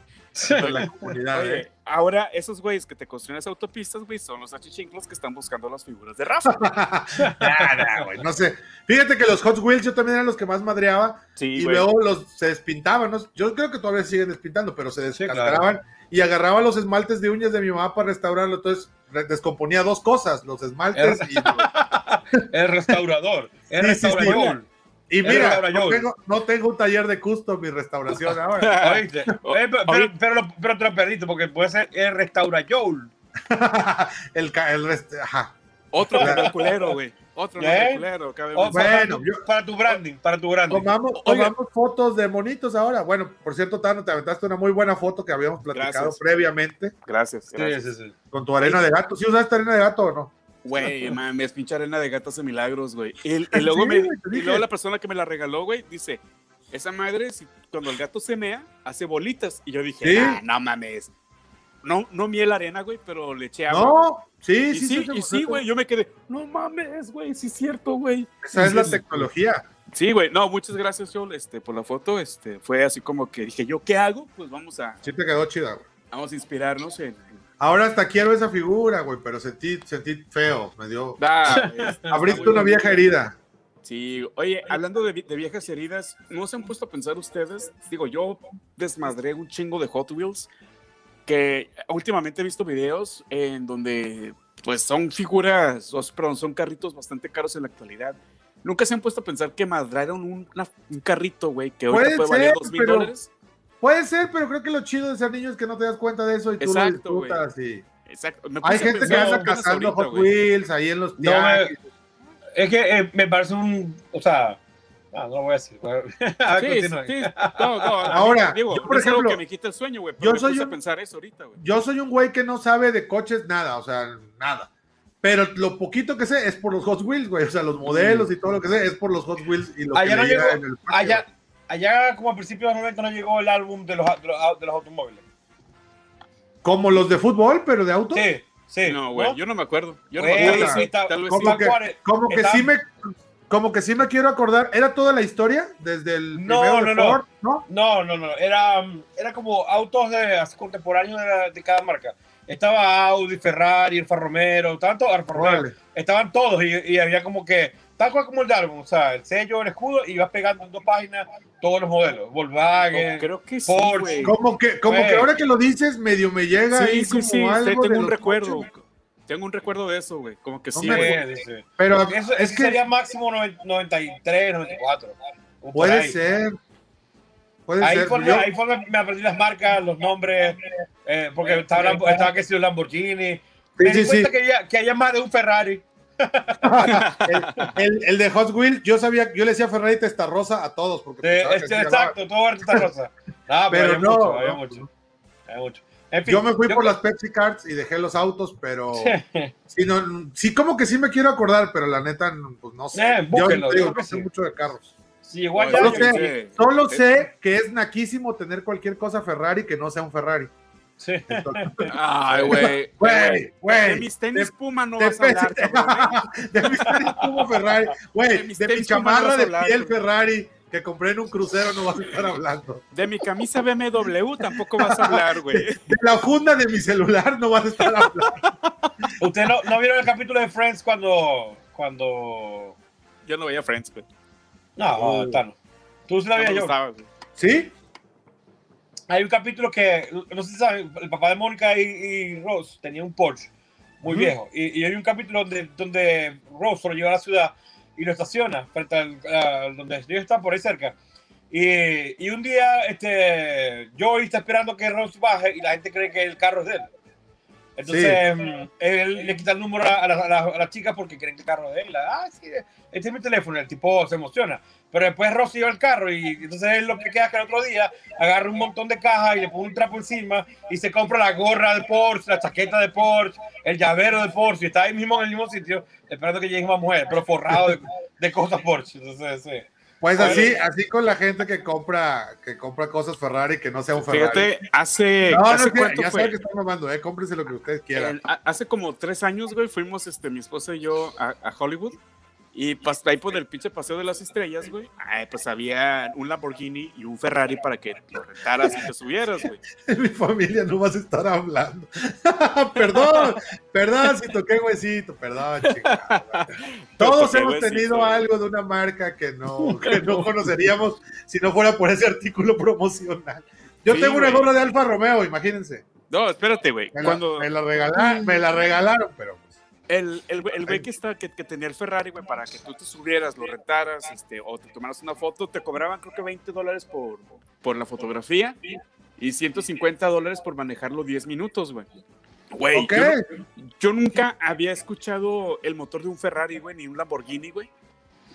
en la comunidad. Oye, ¿eh? ahora esos güeyes que te construyen las autopistas, güey, son los achichinclos que están buscando las figuras de Rafa. Nah, güey, no sé. Fíjate que los Hot Wheels yo también eran los que más madreaba Sí, y güey. luego los se despintaban. ¿no? Yo creo que todavía siguen despintando, pero se Sí, descascaraban y agarraba los esmaltes de uñas de mi mamá para restaurarlo. Entonces descomponía dos cosas: los esmaltes y. el restaurador. El Sí, sí, sí. restaurador. Y mira, no tengo, no tengo un taller de custom y restauración ahora. ¿Oíste? Eh, pero, pero, pero, te lo perdiste porque puede ser el restaurador. el, ca- el rest- ajá. Otro culero, güey. Otro ¿Eh? culero, para, Bueno, tu, yo- para tu branding, para tu branding. Tomamos, tomamos fotos de monitos ahora. Bueno, por cierto, Tano, te aventaste una muy buena foto que habíamos platicado Gracias. previamente Gracias, Sí, gracias. sí, sí. con tu arena de gato. ¿Sí usaste arena de gato o no? Güey, mames, pinche arena de gato hace milagros, güey. Y, luego me- y la persona que me la regaló, güey, dice, esa madre, si- cuando el gato se mea, hace bolitas. Y yo dije, Sí. ah, no mames. No, no miel arena, güey, pero le eché agua. No, sí, sí, sí, y sí, güey, yo me quedé, no mames, güey, sí es cierto, güey. Esa es la tecnología. Sí, güey, no, muchas gracias, Joel, este, por la foto, este, fue así como que dije, ¿yo qué hago? Pues vamos a, Sí te quedó chida, güey. vamos a inspirarnos en... Ahora hasta quiero esa figura, güey, pero sentí, sentí feo. Me dio. Este, Abriste una vieja herida. Sí, oye, hablando de, de viejas heridas, ¿no se han puesto a pensar ustedes? Digo, yo desmadré un chingo de Hot Wheels, que últimamente he visto videos en donde, pues, son figuras, o, perdón, son carritos bastante caros en la actualidad. ¿Nunca se han puesto a pensar que madraron un, una- un carrito, güey, que ahorita Puede puede valer dos mil dólares? Puede ser, pero creo que lo chido de ser niño es que no te das cuenta de eso y tú Exacto, lo disfrutas. Y... Exacto. me Hay gente que anda cazando ahorita, Hot. Wheels ahí en los No. Es que eh, me parece un. O sea. Ah, no lo voy a decir. A ver, Sí, sí, no, no, Ahora, digo, yo, por no es ejemplo, que me quita el sueño, güey, pero yo soy un- a pensar eso ahorita, güey. Yo soy un güey que no sabe de coches nada, o sea, nada. Pero lo poquito que sé es por los Hot Wheels, güey. O sea, los modelos y todo lo que sé es por los Hot Wheels y lo Allá que no llegó- en el patio. Allá, allá, como a principios de los 90, no llegó el álbum de los, de los, de los automóviles. Como los de fútbol, pero de auto. Sí, sí. No, güey, yo no me acuerdo. Yo no Güey, me acuerdo. sí, sí, está- tal vez como sí. que, como que está- sí me como que sí me quiero acordar. ¿Era toda la historia? Desde el No, primero de no, no. Ford, ¿no? No, no, no. Era, era como autos de, contemporáneos de, de cada marca. Estaba Audi, Ferrari, Alfa Romero, tanto Alfa Romero. Estaban todos y, y había como que, tal cual como el álbum, o sea, el sello, el escudo, y ibas pegando en dos páginas todos los modelos. Volkswagen. Creo que sí, Porsche. Como que, como que ahora que lo dices, medio me llega ahí Sí, sí, como sí, algo de tengo un recuerdo. coches. Tengo un recuerdo de eso, güey. Como que No sí, me. Sí, sí. Pero Eso, es que sería máximo noven- 93, 94. o por puede ahí. ser. Puede Ahí ser. fue, Yo- ahí fue donde me aprendí las marcas, los nombres, eh, porque estaba, estaba que si Lamborghini. me Sí, di sí, cuenta sí. Que, había, que había más de un Ferrari. el, el- el de Hot Wheels, yo sabía, yo le decía Ferrari Testarrosa a todos. Porque De- este, exacto, todo era esta rosa. Ah, pero, Pero había no, mucho, había mucho. Había mucho. En fin, Yo me fui yo por creo- las Pepsi Cards y dejé los autos, pero sí, no, sí, como que sí me quiero acordar, pero la neta, pues no sé. Eh, yo búsquenlo, digo, no sé sí. mucho de carros. Solo sé, sí. solo Sí. sé que es naquísimo tener cualquier cosa Ferrari que no sea un Ferrari. Sí. Ay, güey. Güey, De güey. mis tenis Puma no de vas a hablar, cabrón. ¿eh? de mis tenis como Ferrari. De Güey, de mi Puma no chamarra de hablar, piel güey. Ferrari que compré en un crucero no vas a estar hablando. De mi camisa BMW tampoco vas a hablar, güey. De la funda de mi celular no vas a estar hablando. ¿Ustedes no, no vieron el capítulo de Friends cuando. cuando... Yo no veía Friends, güey. No, Uh. Tano. Tú sí la No veías yo. gustaba, güey. ¿Sí? Hay un capítulo que, no sé si saben, el papá de Mónica y, y Ross tenía un Porsche muy Ujú. viejo. Y, y hay un capítulo donde, donde Ross lo lleva a la ciudad y lo estaciona frente al a donde ellos están por ahí cerca. Y, y un día, este, Joey está esperando que Ross baje y la gente cree que el carro es de él. Entonces, mm, él le quita el número a la, a la- la chica porque quieren que el carro de él. Ah, sí, este es mi teléfono. El tipo se emociona. Pero después Rosy lleva el carro y entonces él lo que queda es que el otro día agarra un montón de cajas y le pone un trapo encima y se compra la gorra de Porsche, la chaqueta de Porsche, el llavero de Porsche y está ahí mismo en el mismo sitio esperando que llegue una mujer, pero forrado de, de cosas Porsche. Entonces, sí. Pues así, así con la gente que compra, que compra cosas Ferrari que no sea un Ferrari. Fíjate, hace, no, no, hace cuánto ya fue? que están mamando, eh, cómprense lo que ustedes quieran. El- hace como tres años, güey, fuimos este, mi esposa y yo a, a Hollywood. Y pas, ahí por el pinche paseo de las estrellas, güey. ay, pues había un Lamborghini y un Ferrari para que lo rentaras y te subieras, güey. Mi familia no vas a estar hablando. perdón, perdón si toqué huesito, perdón, chingada. Todos hemos huesito, tenido güey. algo de una marca que no, que no conoceríamos si no fuera por ese artículo promocional. Yo Sí, tengo una gorra de Alfa Romeo, imagínense. No, espérate, güey. Me la, Cuando me la regalaron, me la regalaron, pero pues, el, el, el güey que, está, que, que tenía el Ferrari, güey, para que tú te subieras, lo rentaras, este, o te tomaras una foto, te cobraban creo que 20 dólares por, por la fotografía y 150 dólares por manejarlo 10 minutos, güey. Güey, ok. yo yo nunca había escuchado el motor de un Ferrari, güey, ni un Lamborghini, güey.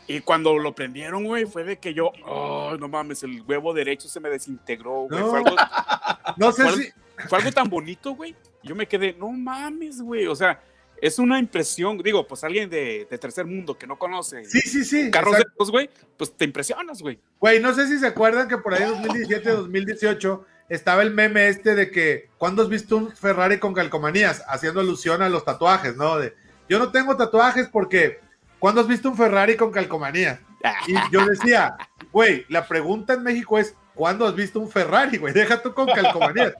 Y cuando lo prendieron, güey, fue de que yo, oh, no mames, el huevo derecho se me desintegró, güey. No. Fue, algo, No sé ¿Cuál? si, fue algo tan bonito, güey. Yo me quedé, no mames, güey. O sea, es una impresión, digo, pues alguien de, de tercer mundo que no conoce sí, sí, sí. carros de estos, güey, pues te impresionas, güey. Güey, no sé si se acuerdan que por ahí 2017, 2018 estaba el meme este de que ¿cuándo has visto un Ferrari con calcomanías? Haciendo alusión a los tatuajes, ¿no? De yo no tengo tatuajes porque ¿cuándo has visto un Ferrari con calcomanías? Y yo decía, güey, la pregunta en México es ¿cuándo has visto un Ferrari, güey? Deja tú con calcomanías.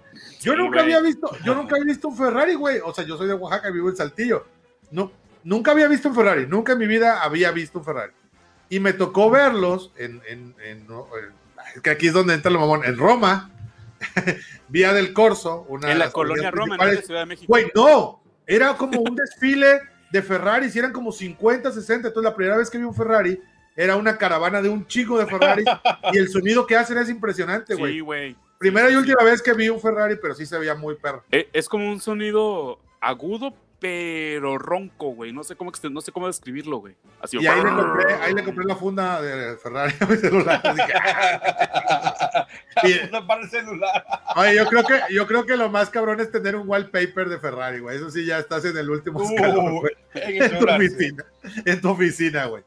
Yo Sí, nunca güey. había visto, yo nunca había visto un Ferrari, güey. O sea, yo soy de Oaxaca, vivo en Saltillo. No, nunca había visto un Ferrari, nunca en mi vida había visto un Ferrari. Y me tocó verlos en, en, en- en- que aquí es donde entra lo mamón, en Roma, Vía del Corso, una en de la colonia Roma, ¿no? en la principales. Ciudad de México. Güey, no, era como un desfile de Ferraris, y eran como 50, 60. Entonces, la primera vez que vi un Ferrari, era una caravana de un chico de Ferrari, y el sonido que hacen es impresionante, güey. Sí, güey. Primera y última vez que vi un Ferrari, pero sí se veía muy perro. Eh, Es como un sonido agudo, pero ronco, güey. No sé cómo, no sé cómo describirlo, güey. Así, Y ahí le compré, ahí le compré la funda de Ferrari a mi celular. Y- no para el celular. Oye, yo creo que, yo creo que lo más cabrón es tener un wallpaper de Ferrari, güey. Eso sí, ya estás en el último escalón, Uh, güey. en tu celular, sí. oficina. En tu oficina, güey.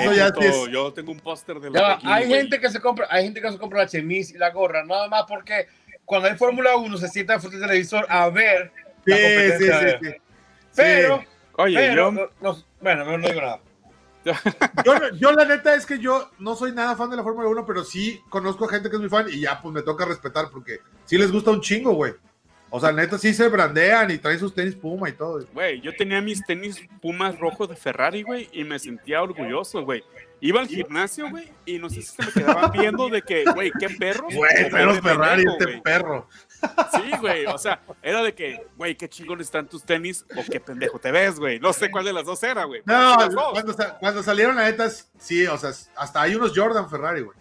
Eso ya es. Yo tengo un póster de Ya Lamborghini, hay gente que se compra, hay gente que se compra la chemise y la gorra, nada más porque cuando hay Fórmula 1 se sienta frente al televisor a ver Sí, la sí, competencia sí, sí. Pero, Sí. Oye, pero, yo, no- no- bueno, no, no digo nada. Yo, yo la neta es que yo no soy nada fan de la Fórmula 1, pero sí conozco a gente que es muy fan y ya pues me toca respetar porque sí les gusta un chingo, güey. O sea, neta sí se brandean y traen sus tenis Puma y todo. güey, yo tenía mis tenis Pumas rojos de Ferrari, güey, y me sentía orgulloso, güey. Iba al gimnasio, güey, y no sé si se me quedaban viendo de que, güey, qué perros. Güey, pero Ferrari, este güey. perro. Sí, güey, o sea, era de que, güey, qué chingones están tus tenis o qué pendejo te ves, güey. No sé cuál de las dos era, güey. No, las cuando, sa- cuando salieron la neta, sí, o sea, hasta hay unos Jordan Ferrari, güey.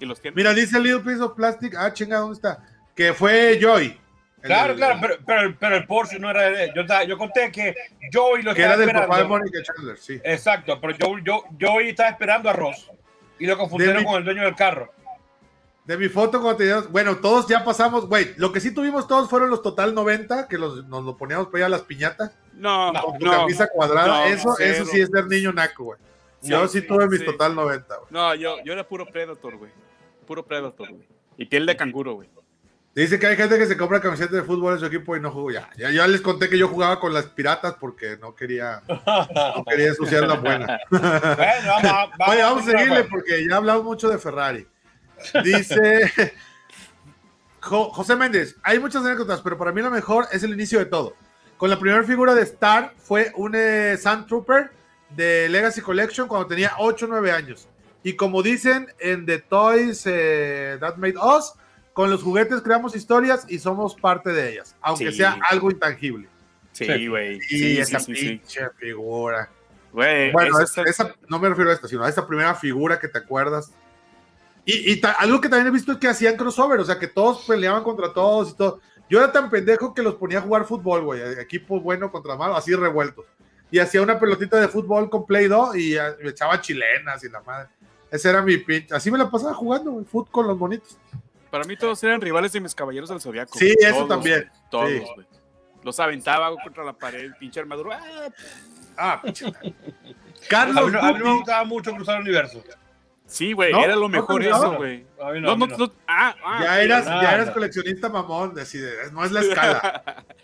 Y los tiene. Mira, dice Little Piece of Plastic. Ah, chinga, ¿dónde está? Que fue Joy. Claro, del- claro, pero, pero, pero el Porsche no era de él. Yo, estaba- yo conté que Joey lo Que estaba era del esperando. papá de Mónica Chandler, sí. Exacto, pero yo, yo, Joey estaba esperando a Ross y lo confundieron mi- con el dueño del carro. De mi foto cuando te dieron- Bueno, todos ya pasamos, güey. Lo que sí tuvimos todos fueron los total 90, que los, nos lo poníamos para ir a las piñatas. No, No, Con tu no, camisa cuadrada. no, eso, cero. eso sí es ser niño naco, güey. Yo sí, sí, tuve mis sí. total 90, güey. no, yo, yo era puro Predator, güey. Puro Predator, güey. Y piel de canguro, güey. Dice que hay gente que se compra camisetas de fútbol en su equipo y no juega. Ya, ya, ya les conté que yo jugaba con las piratas porque no quería, no quería ensuciar la buena. Bueno, vamos, vamos, Oye, vamos a seguirle pues. porque ya hablamos mucho de Ferrari. Dice Jo- José Méndez, hay muchas anécdotas, pero para mí lo mejor es el inicio de todo. Con la primera figura de Star fue un eh, Sand Trooper de Legacy Collection cuando tenía 8 o 9 años. Y como dicen en The Toys eh, That Made Us, con los juguetes creamos historias y somos parte de ellas, aunque Sí. sea algo intangible. Sí, güey. Sí, sí, esa sí, sí. pinche figura. Güey, Bueno, esa es- está- esa, no me refiero a esta, sino a esa primera figura que te acuerdas. Y, y ta- algo que también he visto es que hacían crossover, o sea, que todos peleaban contra todos y todo. Yo era tan pendejo que los ponía a jugar fútbol, güey. Equipo bueno contra malo, así revueltos. Y hacía una pelotita de fútbol con Play Doh y me echaba chilenas y la madre. Ese era mi pinche. Así me la pasaba jugando, güey, fútbol con los bonitos. Para mí todos eran rivales de mis caballeros del Zodiaco. Sí, eso también. Todos, Sí. güey. Los aventaba contra la pared, pinche armadura. ¡Ah! Ah, pinche. A mí, Carlos no, a mí no me gustaba mucho cruzar el universo. Sí, güey, ¿No? era lo ¿No mejor eso, güey. No, no, no. Ah, ah, Ya eras, nada. ya eras coleccionista mamón, así de, no es la escala.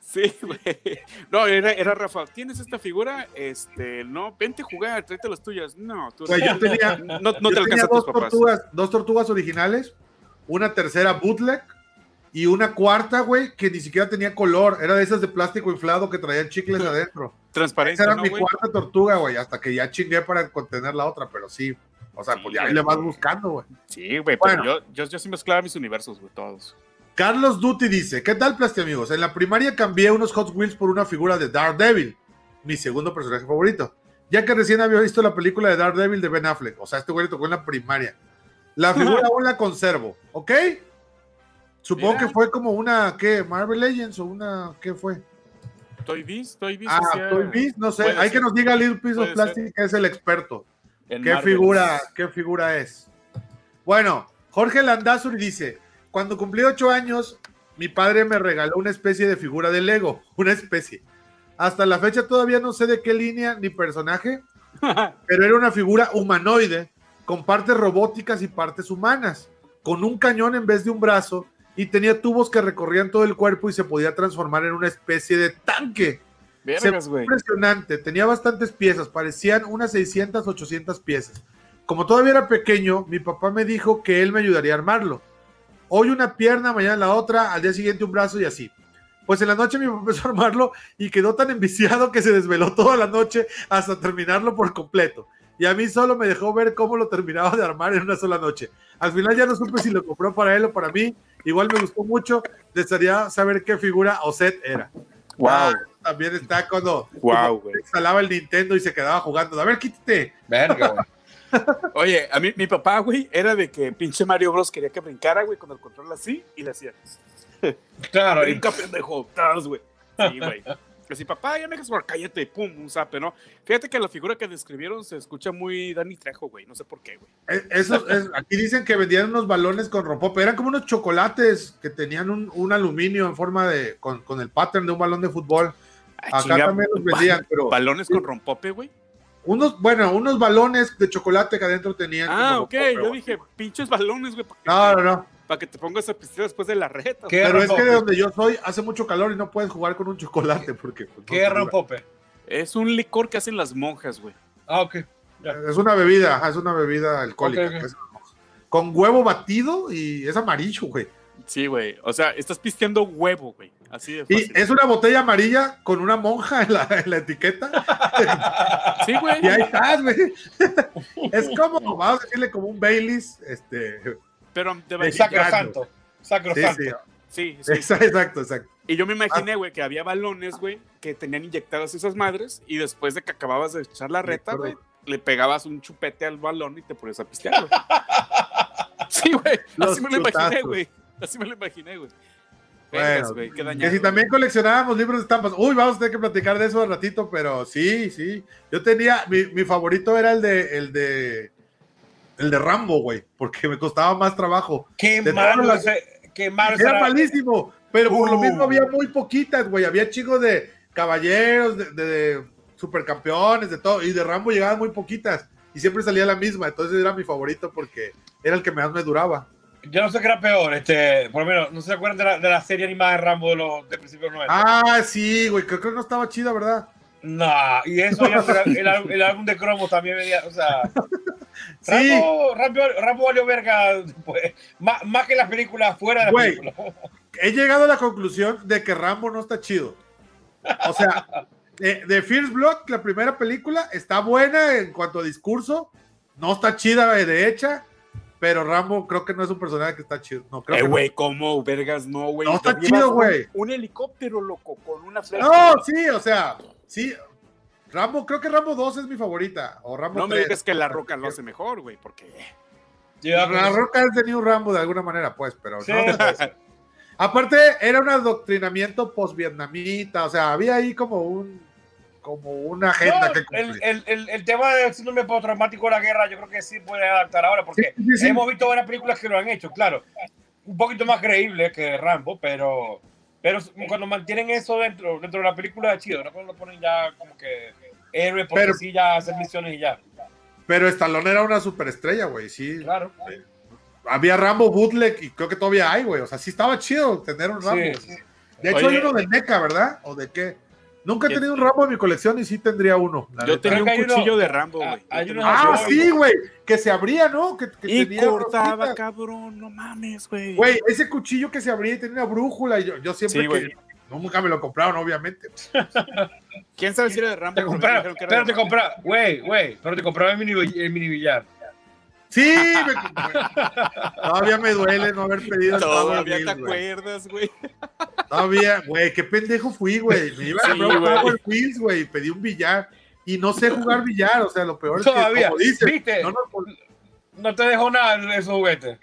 Sí, güey. No, era, era Rafa. ¿Tienes esta figura? Este, no, vente a jugar, tráete las tuyas. No, tú Güey, yo tenía, no, no yo te tenía alcanza a tus dos papás. tortugas, dos tortugas originales, una tercera bootleg y una cuarta, güey, que ni siquiera tenía color. Era de esas de plástico inflado que traían chicles adentro. Esa Transparencia, era ¿no, mi güey? cuarta tortuga, güey, hasta que ya chingué para contener la otra, pero sí. O sea, Sí, pues ya güey. le vas buscando, güey. Sí, güey, Bueno. pero yo, yo, yo sí mezclaba mis universos, güey, todos. Carlos Duty dice, ¿qué tal, Plasti amigos? En la primaria cambié unos Hot Wheels por una figura de Daredevil, mi segundo personaje favorito, ya que recién había visto la película de Daredevil de Ben Affleck. O sea, este güey le tocó en la primaria. La figura aún la conservo, ¿ok? Supongo Mira. que fue como una, ¿qué? Marvel Legends o una, ¿qué fue? Toy Biz, Toy Biz. Ah, hacía- Toy Biz, no sé. puede Hay ser. que nos diga Little Piece of Plastic, que es el experto. en ¿Qué Marvel. figura, ¿Qué figura es? Bueno, Jorge Landazuri dice, cuando cumplí ocho años, mi padre me regaló una especie de figura de Lego, una especie. Hasta la fecha todavía no sé de qué línea ni personaje, pero era una figura humanoide, con partes robóticas y partes humanas, con un cañón en vez de un brazo, y tenía tubos que recorrían todo el cuerpo y se podía transformar en una especie de tanque. Se impresionante, tenía bastantes piezas, parecían unas 600, 800 piezas. Como todavía era pequeño, mi papá me dijo que él me ayudaría a armarlo. Hoy una pierna, mañana la otra, al día siguiente un brazo y así. Pues en la noche mi papá empezó a armarlo y quedó tan enviciado que se desveló toda la noche hasta terminarlo por completo. Y a mí solo me dejó ver cómo lo terminaba de armar en una sola noche. Al final ya no supe si lo compró para él o para mí. Igual me gustó mucho. Desearía saber qué figura o set era. Wow. Ah, también está cuando Wow, instalaba el Nintendo y se quedaba jugando. A ver, quítate. Verga, güey. Oye, a mí, mi papá, güey, era de que pinche Mario Bros quería que brincara, güey, con el control así y le hacía. Claro, y- Brinca, pendejo. güey. Sí, güey. Así, papá, ya me dejas por cállate, pum, un zape, ¿no? Fíjate que la figura que describieron se escucha muy Dani Trejo, güey. No sé por qué, güey. Eso es- aquí dicen que vendían unos balones con rompope. Eran como unos chocolates que tenían un, un aluminio en forma de. Con, con el pattern de un balón de fútbol. Ah, Acá chinga, también los vendían, pero. Balones con rompope, güey. Unos, bueno, unos balones de chocolate que adentro tenían. Ah, ok. Yo dije, pinches balones, güey. No, no, no. Pa' que te pongas a pistear después de la reta. ¿Qué Pero es que de donde yo soy hace mucho calor y no puedes jugar con un chocolate porque. pues, no ¿Qué dura. rompope? Es un licor que hacen las monjas, güey. Ah, ok. Es una bebida, es una bebida alcohólica. Con huevo batido y es amarillo, güey. Sí, güey. O sea, estás pisteando huevo, güey. Así de Y es una botella amarilla con una monja en la, en la etiqueta. Sí, güey. Y ahí estás, güey. Es como, vamos a decirle como un Baileys. Este, Pero de De vainilla. Sacrosanto. sí, Sacrosanto. sí. Sí, sí. Exacto, exacto. Y yo me imaginé, güey, que había balones, güey, que tenían inyectadas esas madres y después de que acababas de echar la reta, güey, le pegabas un chupete al balón y te ponías a pistear, güey. Sí, güey. Así me lo imaginé, güey. Así me lo imaginé, güey. Bueno, güey, qué Que dañado. si también coleccionábamos libros de estampas. Uy, vamos a tener que platicar de eso al ratito, pero sí, sí. Yo tenía, mi, mi favorito era el de, el de, el de Rambo, güey, porque me costaba más trabajo. Qué malo. Qué Era malísimo, pero por lo Uh. mismo había muy poquitas, güey. Había chicos de caballeros, de, de- supercampeones, de todo, y de Rambo llegaban muy poquitas. Y siempre salía la misma, entonces era mi favorito porque era el que más me duraba. Yo no sé qué era peor, este, por lo menos, no se acuerdan de la, de la serie animada de Rambo de los de principios de los 90. Ah, sí, güey, creo que no estaba chida, ¿verdad? No, y eso ya fue el, el, el álbum de Cromo también venía, o sea, Sí, Rambo, Rambo, Rambo valió verga, pues, más, más que las películas fuera de la Güey. película. he llegado a la conclusión de que Rambo no está chido. O sea, de, de First Blood, la primera película, está buena en cuanto a discurso, no está chida de hecha, pero Rambo creo que no es un personaje que está chido. No, creo Eh, no. güey, ¿cómo, vergas? No, güey. No está chido, un- güey. Un, helicóptero, loco, con una flecha. No, sí, o sea, sí. Rambo, creo que Rambo 2 es mi favorita. O Rambo No me 3. digas que la roca lo hace mejor, güey, porque... Sí, ah, La pues, roca es de New Rambo de alguna manera, pues, pero sí, no. pues, Aparte, era un adoctrinamiento post-vietnamita, o sea, había ahí como un como una agenda No, que el, cumplir. el, el, el tema del síndrome postraumático de la guerra, yo creo que sí puede adaptar ahora, porque Sí, sí, sí. hemos visto varias películas que lo han hecho, claro. Un poquito más creíble que Rambo, pero, pero cuando mantienen eso dentro, dentro de la película es chido, no cuando lo ponen ya como que héroe, porque Pero- sí ya hacer misiones y ya. Pero Stallone era una superestrella, güey, sí. Claro. Había Rambo bootleg y creo que todavía hay, güey. O sea, sí estaba chido tener un Rambo. Sí, sí. De hecho, Oye. hay uno de NECA, ¿verdad? ¿O de qué? Nunca he tenido un Rambo en mi colección y sí tendría uno. Yo neta. tenía un cuchillo uno- de Rambo, ah, güey. Ah, sí, güey. Que se abría, ¿no? Que, que Y tenía cortaba, cabrón, no mames, güey. Güey, ese cuchillo que se abría y tenía una brújula. Y yo, yo siempre Sí, que. güey. Nunca me lo compraron, obviamente. ¿Quién sabe si era de Rambo? Te compraron, pero te compraron, güey, güey, pero te compraron el mini, el mini billar. Sí, me Todavía me duele no haber pedido el Power Todavía te Wheels, acuerdas, güey. Todavía, güey, qué pendejo fui, güey. Me iba a comprar un güey. Power Wheels, güey, y pedí un billar. Y no sé jugar billar, o sea, lo peor es Todavía, que, como dices, ¿viste? no nos- No te dejó nada de esos juguetes.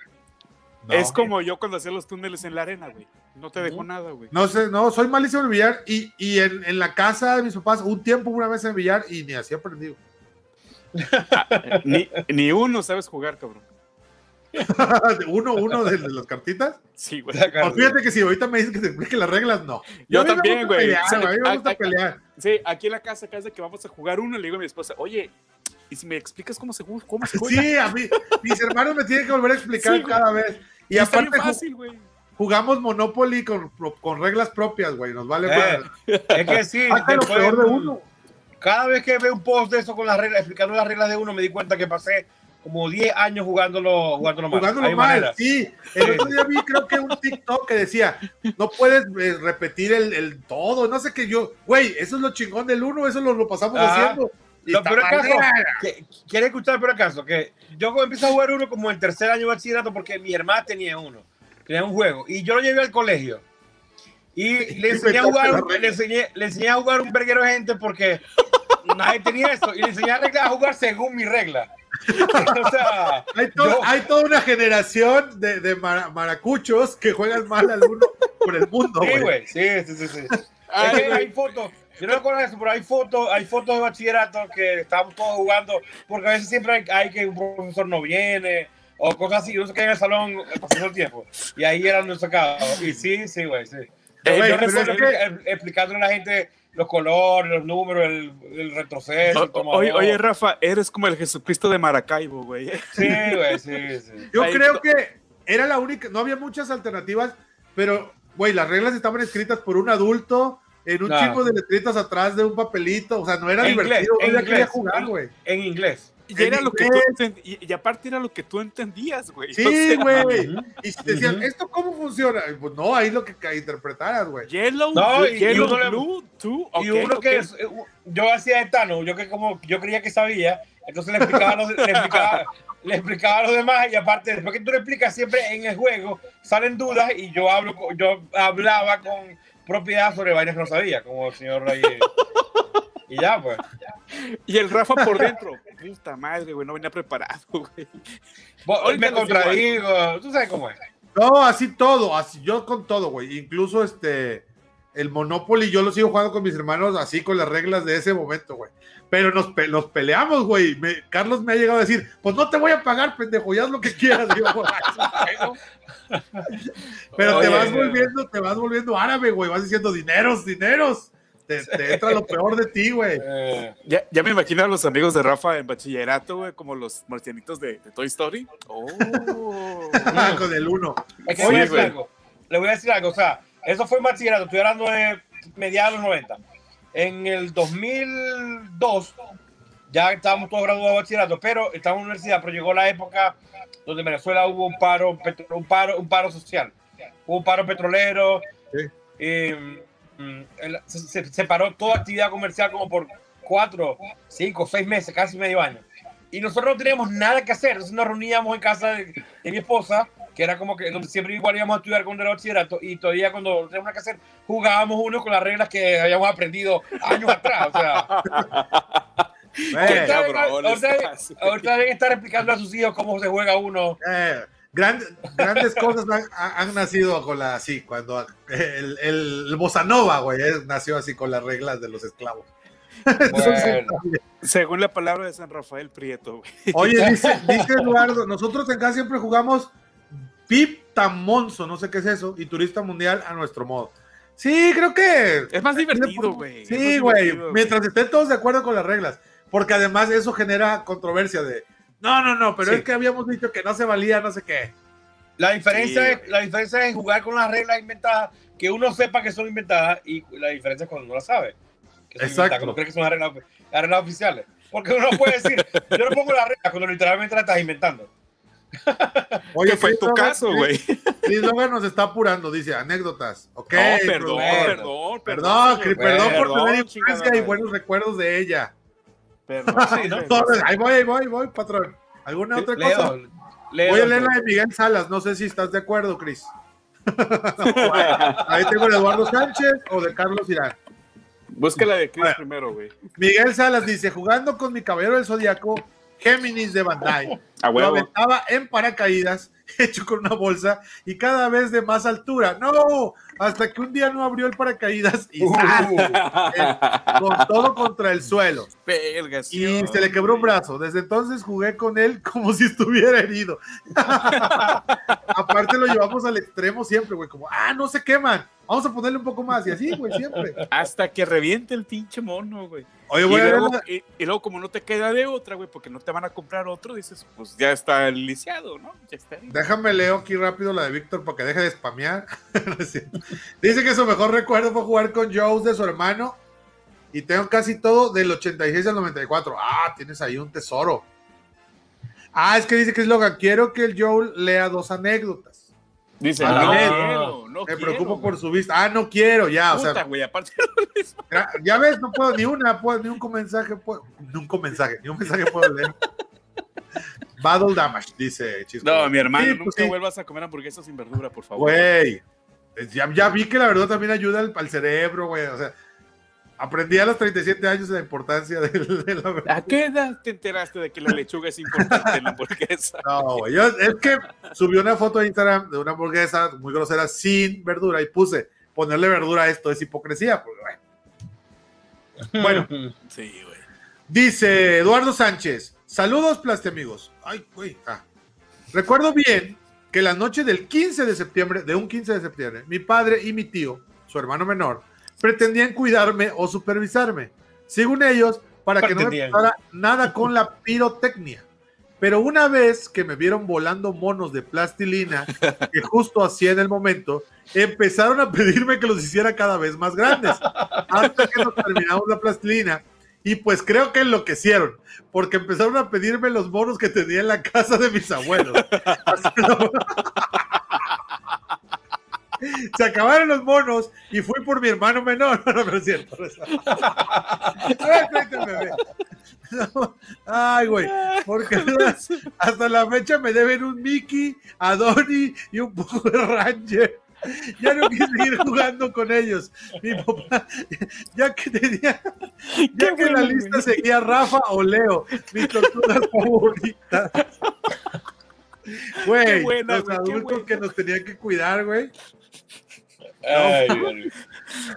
no. Es como yo cuando hacía los túneles en la arena, güey. No te dejó nada, güey. No sé, no, soy malísimo en el billar. Y, y en, en la casa de mis papás, un tiempo, una vez en el billar, y ni así aprendí. Ni, ni uno sabes jugar, cabrón. uno, uno de, de las cartitas. Sí, güey. Pues fíjate que si ahorita me dices que te explique las reglas, no. Yo A mí me también, gusta güey. pelear, O sea, a mí me a- gusta a- pelear. Sí, aquí en la casa, cada vez que vamos a jugar uno, le digo a mi esposa, oye, ¿y si me explicas cómo se, cómo se juega? Sí, a mí, mis hermanos me tienen que volver a explicar Sí, güey. cada vez. Y, Y está aparte bien ju- fácil, güey. jugamos Monopoly con, con reglas propias, güey. Nos vale Eh. Es que sí, Hasta lo peor de uno. Cada vez que veo un post de eso con las reglas, explicando las reglas de uno, me di cuenta que pasé como 10 años jugándolo, jugándolo mal. Jugándolo mal, sí. El otro día vi, creo que un TikTok que decía, no puedes eh, repetir el, el todo, no sé qué yo, güey, eso es lo chingón del uno, eso lo, lo pasamos haciendo. Lo peor caso, que, ¿quiere escuchar por acaso? Que yo empecé a jugar uno como el tercer año de bachillerato porque mi hermana tenía uno, tenía un juego, y yo lo llevé al colegio. Y le enseñé a jugar, un- le enseñé, le enseñé a jugar un verguero de gente porque nadie tenía eso, y le enseñé a, regla- a jugar según mi regla. o sea, Hay, to- yo- hay toda una generación de, de mara- maracuchos que juegan mal al uno por el mundo, sí, güey. sí, sí, sí. sí. Ay, Es que hay fotos, yo no de eso, pero hay fotos, hay fotos de bachillerato que estábamos todos jugando, porque a veces siempre hay, hay que un profesor no viene, o cosas así, uno se queda en el salón pasando el tiempo, y ahí eran los sacados. Y sí, sí, güey, sí. Yo pero recuerdo es que- expli- explicándole a la gente los colores, los números, el, el retroceso, O- el oye, oye, Rafa, eres como el Jesucristo de Maracaibo, güey. Sí, güey, sí, sí. Yo Ahí creo que era la única, no había muchas alternativas, pero, güey, las reglas estaban escritas por un adulto en un chingo de letritas atrás de un papelito, o sea, no era En inglés, divertido, en inglés. que jugar, güey. En inglés. Y era lo que tú y, y aparte era lo que tú entendías, güey. Sí, güey. Y si te decían. ¿esto cómo funciona? Y Pues no, ahí lo que que interpretaras, güey. Yellow, No, y- y yellow, uno le- blue, tú, y ok, uno ok. que es- eh, yo hacía de Tano, yo que como yo creía que sabía, entonces le explicaba, a los, le, explicaba, le explicaba a los demás y aparte después que tú le explicas siempre en el juego salen dudas y yo hablo yo hablaba con propiedad sobre vainas que no sabía, como el señor ahí. Y ya pues. Y el Rafa por dentro. Puta madre, güey, no venía preparado, güey. Ahorita me contradigo, tú sabes cómo es. No, así todo, así yo con todo, güey. Incluso este, el Monopoly, yo lo sigo jugando con mis hermanos así con las reglas de ese momento, güey. Pero nos, pe- nos peleamos, güey. Me- Carlos me ha llegado a decir, pues no te voy a pagar, pendejo, ya haz lo que quieras. Pero te vas volviendo, te vas volviendo árabe, güey. Vas diciendo dineros, dineros. Te, te entra lo peor de ti, güey. Eh, Ya, ya me imagino a los amigos de Rafa en bachillerato, güey, como los marcianitos de, de Toy Story. Oh. con el uno. es que Sí, le voy a algo. Le voy a decir algo, o sea, eso fue en bachillerato, estoy hablando de mediados de los 90. En el 2002 ya estábamos todos graduados de bachillerato, pero estábamos en la universidad, pero llegó la época donde en Venezuela hubo un paro, un paro, un paro social, hubo un paro petrolero, Sí. y, se, se- se paró toda actividad comercial como por cuatro, cinco, seis meses, casi medio año. Y nosotros no teníamos nada que hacer, entonces nos reuníamos en casa de, de mi esposa, que era como que donde siempre igual íbamos a estudiar con el bachillerato, y todavía cuando no teníamos nada que hacer, jugábamos uno con las reglas que habíamos aprendido años atrás. O sea, Eh, ahorita deben estar explicando a sus hijos cómo se juega uno. eh, grandes cosas han, nacido con la así, cuando el, el, el Bossa Nova, güey, nació así con las reglas de los esclavos. Según la palabra de San Rafael Prieto. Oye, dice, dice, Eduardo, nosotros en casa siempre jugamos Pip Tamonzo, no sé qué es eso, y Turista Mundial a nuestro modo. Sí, creo que... Es más divertido, güey. Sí, güey, mientras estén todos de acuerdo con las reglas, porque además eso genera controversia de... No, no, no, pero es que habíamos dicho que no se valía, no sé qué. La diferencia, es, la diferencia es jugar con las reglas inventadas, que uno sepa que son inventadas, y la diferencia es cuando no la sabe. Exacto. No crees que son reglas, reglas oficiales. Porque uno puede decir, yo no pongo la regla cuando literalmente la estás inventando. Oye, fue tu caso, güey. Liz Logan nos está apurando, dice anécdotas. Ok, perdón, perdón, perdón, perdón, por tener infancia y buenos recuerdos de ella. Perdón, ahí voy, ahí voy, ahí voy, patrón. ¿Alguna otra cosa? voy a leer la de Miguel Salas, no sé si estás de acuerdo, Cris. ahí tengo de Eduardo Sánchez o de Carlos Irán. Búscala de Chris primero, güey. Miguel Salas dice: jugando con mi caballero del zodiaco, Géminis de Bandai. Lo aventaba en paracaídas, hecho con una bolsa y cada vez de más altura. ¡No! Hasta que un día no abrió el paracaídas y uh. con todo contra el suelo. y se le quebró un brazo. Desde entonces jugué con él como si estuviera herido. Aparte lo llevamos al extremo siempre, güey, como, ah, no se queman. Vamos a ponerle un poco más y así, güey, siempre. Hasta que reviente el pinche mono, güey. Oye, güey. Y, luego, como no te queda de otra, güey, porque no te van a comprar otro, dices, pues ya está lisiado, ¿no? Ya está Déjame leo aquí rápido la de Víctor para que deje de spamear. Dice que su mejor recuerdo fue jugar con Joe de su hermano. Y tengo casi todo del 86 al 94. Ah, tienes ahí un tesoro. Ah, es que dice que es Logan. Quiero que el Joe lea dos anécdotas. Dice, no, quiero, no Me preocupo por su vista. Ah, no quiero, ya. o sea, aparte ya ves, no puedo ni una, ni un mensaje, puedo, ni un mensaje, ni un mensaje puedo leer. Battle Damage, dice Chisco. No, mi hermano, nunca pues vuelvas a comer hamburguesas sin verdura, por favor. Güey, ya, ya, vi que la verdad también ayuda al, al cerebro, güey. O sea, Aprendí a los 37 años la importancia de, la verdura. ¿A qué edad te enteraste de que la lechuga es importante en la hamburguesa? No, güey, es que subió una foto de Instagram de una hamburguesa muy grosera sin verdura y puse ponerle verdura a esto es hipocresía. Bueno, sí, güey. Dice Eduardo Sánchez, saludos plaste amigos. Ay, güey, ah. Recuerdo bien que la noche del 15 de septiembre, de un 15 de septiembre, mi padre y mi tío, su hermano menor, pretendían cuidarme o supervisarme, según ellos, para que no me pasara nada con la pirotecnia. Pero una vez que me vieron volando monos de plastilina, que justo hacía en el momento, empezaron a pedirme que los hiciera cada vez más grandes, hasta que nos terminamos la plastilina. Y pues creo que enloquecieron, porque empezaron a pedirme los monos que tenía en la casa de mis abuelos. se acabaron los monos y fui por mi hermano menor. No, no es cierto. Ay, güey, porque hasta la fecha me deben un Mickey, a Donnie y un poco de Ranger. Ya no quise seguir jugando con ellos. Mi papá, ya que tenía, ya que la lista seguía Rafa o Leo, mis tortugas favoritas. Güey, los adultos que nos tenían que cuidar, güey.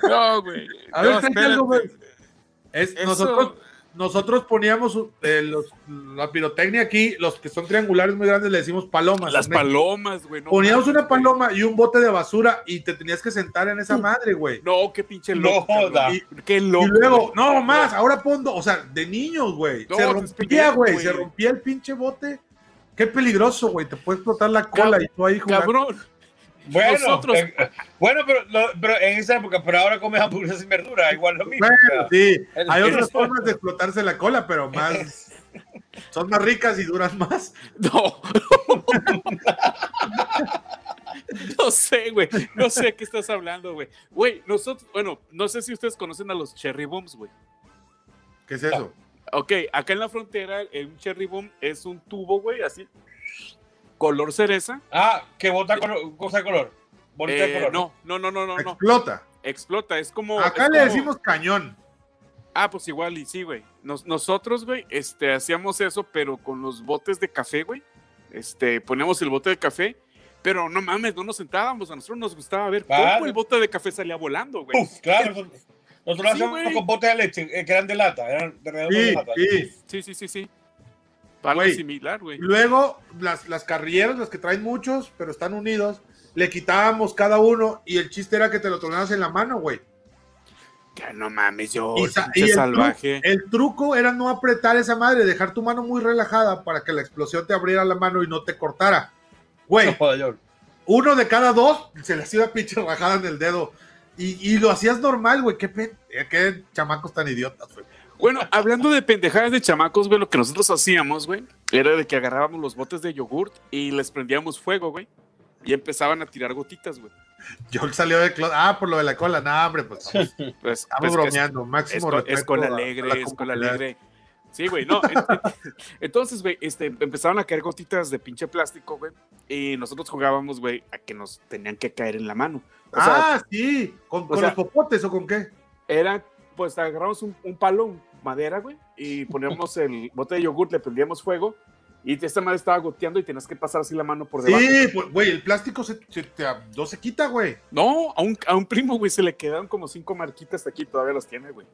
No, güey. A ver, güey. nosotros, nosotros poníamos eh, los, la pirotecnia aquí, los que son triangulares muy grandes, le decimos palomas. Las palomas, güey. poníamos una paloma y un bote de basura y te tenías que sentar en esa madre, güey. No, qué pinche loco. y, qué loco. Y luego, no más, ahora pongo, o sea, de niños, güey. se rompía, güey. Se rompía el pinche bote. Qué peligroso, güey. Te puede explotar la cola y tú ahí jugando. Cabrón. Bueno, Nosotros... Eh, bueno pero, pero, en esa época, pero ahora comes hamburguesas sin verdura, igual lo mismo. Bueno, sí, hay otras formas de explotarse la cola, pero más. son más ricas y duran más. No. no sé, güey. No sé qué estás hablando, güey. Güey, nosotros, bueno, no sé si ustedes conocen a los cherry bombs, güey. ¿Qué es eso? Ok, acá en la frontera, un cherry bomb es un tubo, güey, así, color cereza. Ah, que bota cosa de color. Bonita color. No, no, no, no, no. Explota. Explota, es como. Acá le decimos cañón. Ah, pues igual, y sí, güey. nosotros, güey, este, hacíamos eso, pero con los botes de café, güey. este, poníamos el bote de café, pero no mames, no nos sentábamos, a nosotros nos gustaba ver cómo el bote de café salía volando, güey. Uf, claro. Nosotros Sí, hacíamos con botes de leche eh, que eran de lata, eran de redondo de Sí, lata. sí. Sí, sí, sí, sí. Algo Güey. similar, güey. Luego, las, las carrilleras, las que traen muchos, pero están unidos, le quitábamos cada uno y el chiste era que te lo tornabas en la mano, güey. Que no mames, yo, Y, y el, salvaje. tru- el truco era no apretar esa madre, dejar tu mano muy relajada para que la explosión te abriera la mano y no te cortara. Güey, No uno de cada dos se le hacía pinche rajada en el dedo. Y, y lo hacías normal, güey. Qué, eh, qué chamacos tan idiotas, güey. Bueno, hablando de pendejadas de chamacos, güey, lo que nosotros hacíamos, güey, era de que agarrábamos los botes de yogurt y les prendíamos fuego, güey. Y empezaban a tirar gotitas, güey. Yo salió de clo- Ah, por lo de la cola. No, hombre, pues Pues, estamos pues, es- bromeando. Es, Máximo es respeto con a- a alegre, la es comunidad. alegre. Sí, güey, no. en- en- entonces, güey, este, empezaron a caer gotitas de pinche plástico, güey. Y nosotros jugábamos, güey, a que nos tenían que caer en la mano. O sea, ah, sí. ¿Con, con sea- los popotes o con qué? era, pues agarramos un, un palo, madera, güey, y poníamos el bote de yogurt, le prendíamos fuego. Y esta madre estaba goteando y tenías que pasar así la mano por debajo. Sí, pues, güey, el plástico se, se- te- no se quita, güey. No, a un, a un primo, güey, se le quedaron como cinco marquitas aquí, todavía las tiene, güey.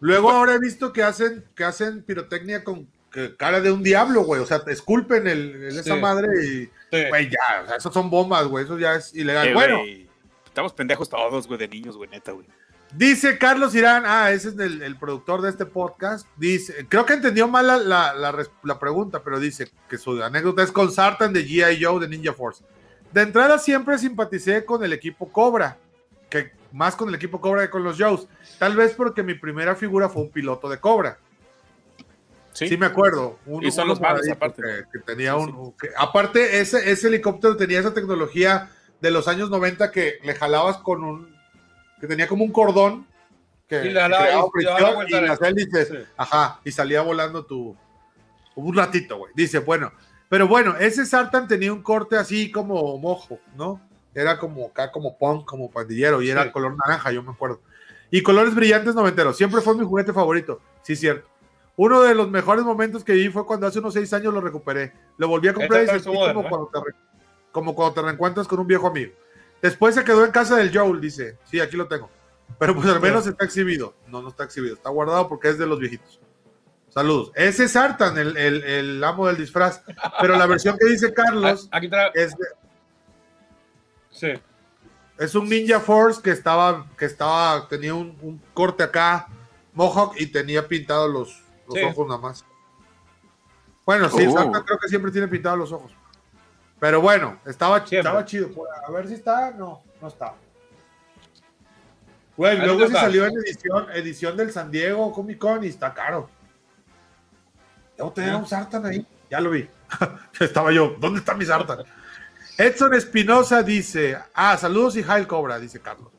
Luego ahora he visto que hacen, que hacen pirotecnia con cara de un diablo, güey. O sea, te esculpen el, el- esa madre y, Sí. güey, ya, o sea, esos son bombas, güey. Eso ya es ilegal. Eh, bueno, estamos pendejos todos, güey, de niños, güey, neta, güey. dice Carlos Irán, ah, ese es el, el productor de este podcast. Dice, creo que entendió mal la, la- la pregunta, pero dice que su anécdota es con Sartan de G.I. Joe de Ninja Force. De entrada siempre simpaticé con el equipo Cobra, que más con el equipo Cobra que con los Joes. Tal vez porque mi primera figura fue un piloto de Cobra. Sí, Sí, me acuerdo. Y son los moradito aparte. Que, que tenía Sí, un. que- aparte, ese, ese helicóptero tenía esa tecnología de los años 90 que le jalabas con un. que tenía como un cordón. Que, Y jalaba- creaba y- y vuelta y de- las hélices. Sí. Ajá, y salía volando tu. Un ratito, güey. Dice, bueno. Pero bueno, ese Sartan tenía un corte así como mojo, ¿no? Era como acá, como punk, como pandillero, y era color naranja, yo me acuerdo. Y colores brillantes noventeros. Siempre fue mi juguete favorito. Sí, cierto. Uno de los mejores momentos que vi fue cuando hace unos seis años lo recuperé. Lo volví a comprar y Esta es sentí como, cuando te re- como cuando te reencuentras con un viejo amigo. Después se quedó en casa del Joel, dice. Sí, aquí lo tengo. Pero pues al menos está exhibido. No, no está exhibido. Está guardado porque es de los viejitos. Saludos. Ese es Sartan, el, el- el amo del disfraz. Pero la versión que dice Carlos Aquí es, de- Sí. es un Ninja Force que estaba, que estaba, tenía un, un corte acá, Mohawk, y tenía pintados los, los Sí. ojos nada más. Bueno, sí, Oh. Sartan creo que siempre tiene pintados los ojos. Pero bueno, estaba, Siempre. estaba chido. A ver si está, no, no está. Güey, luego sí está. salió en edición, edición del San Diego Comic Con y está caro. Debo tener un Sartan ahí. Ya lo vi. Estaba yo. ¿Dónde está mi Sartan? Edson Espinosa dice: Ah, saludos y Jail Cobra, dice Carlos.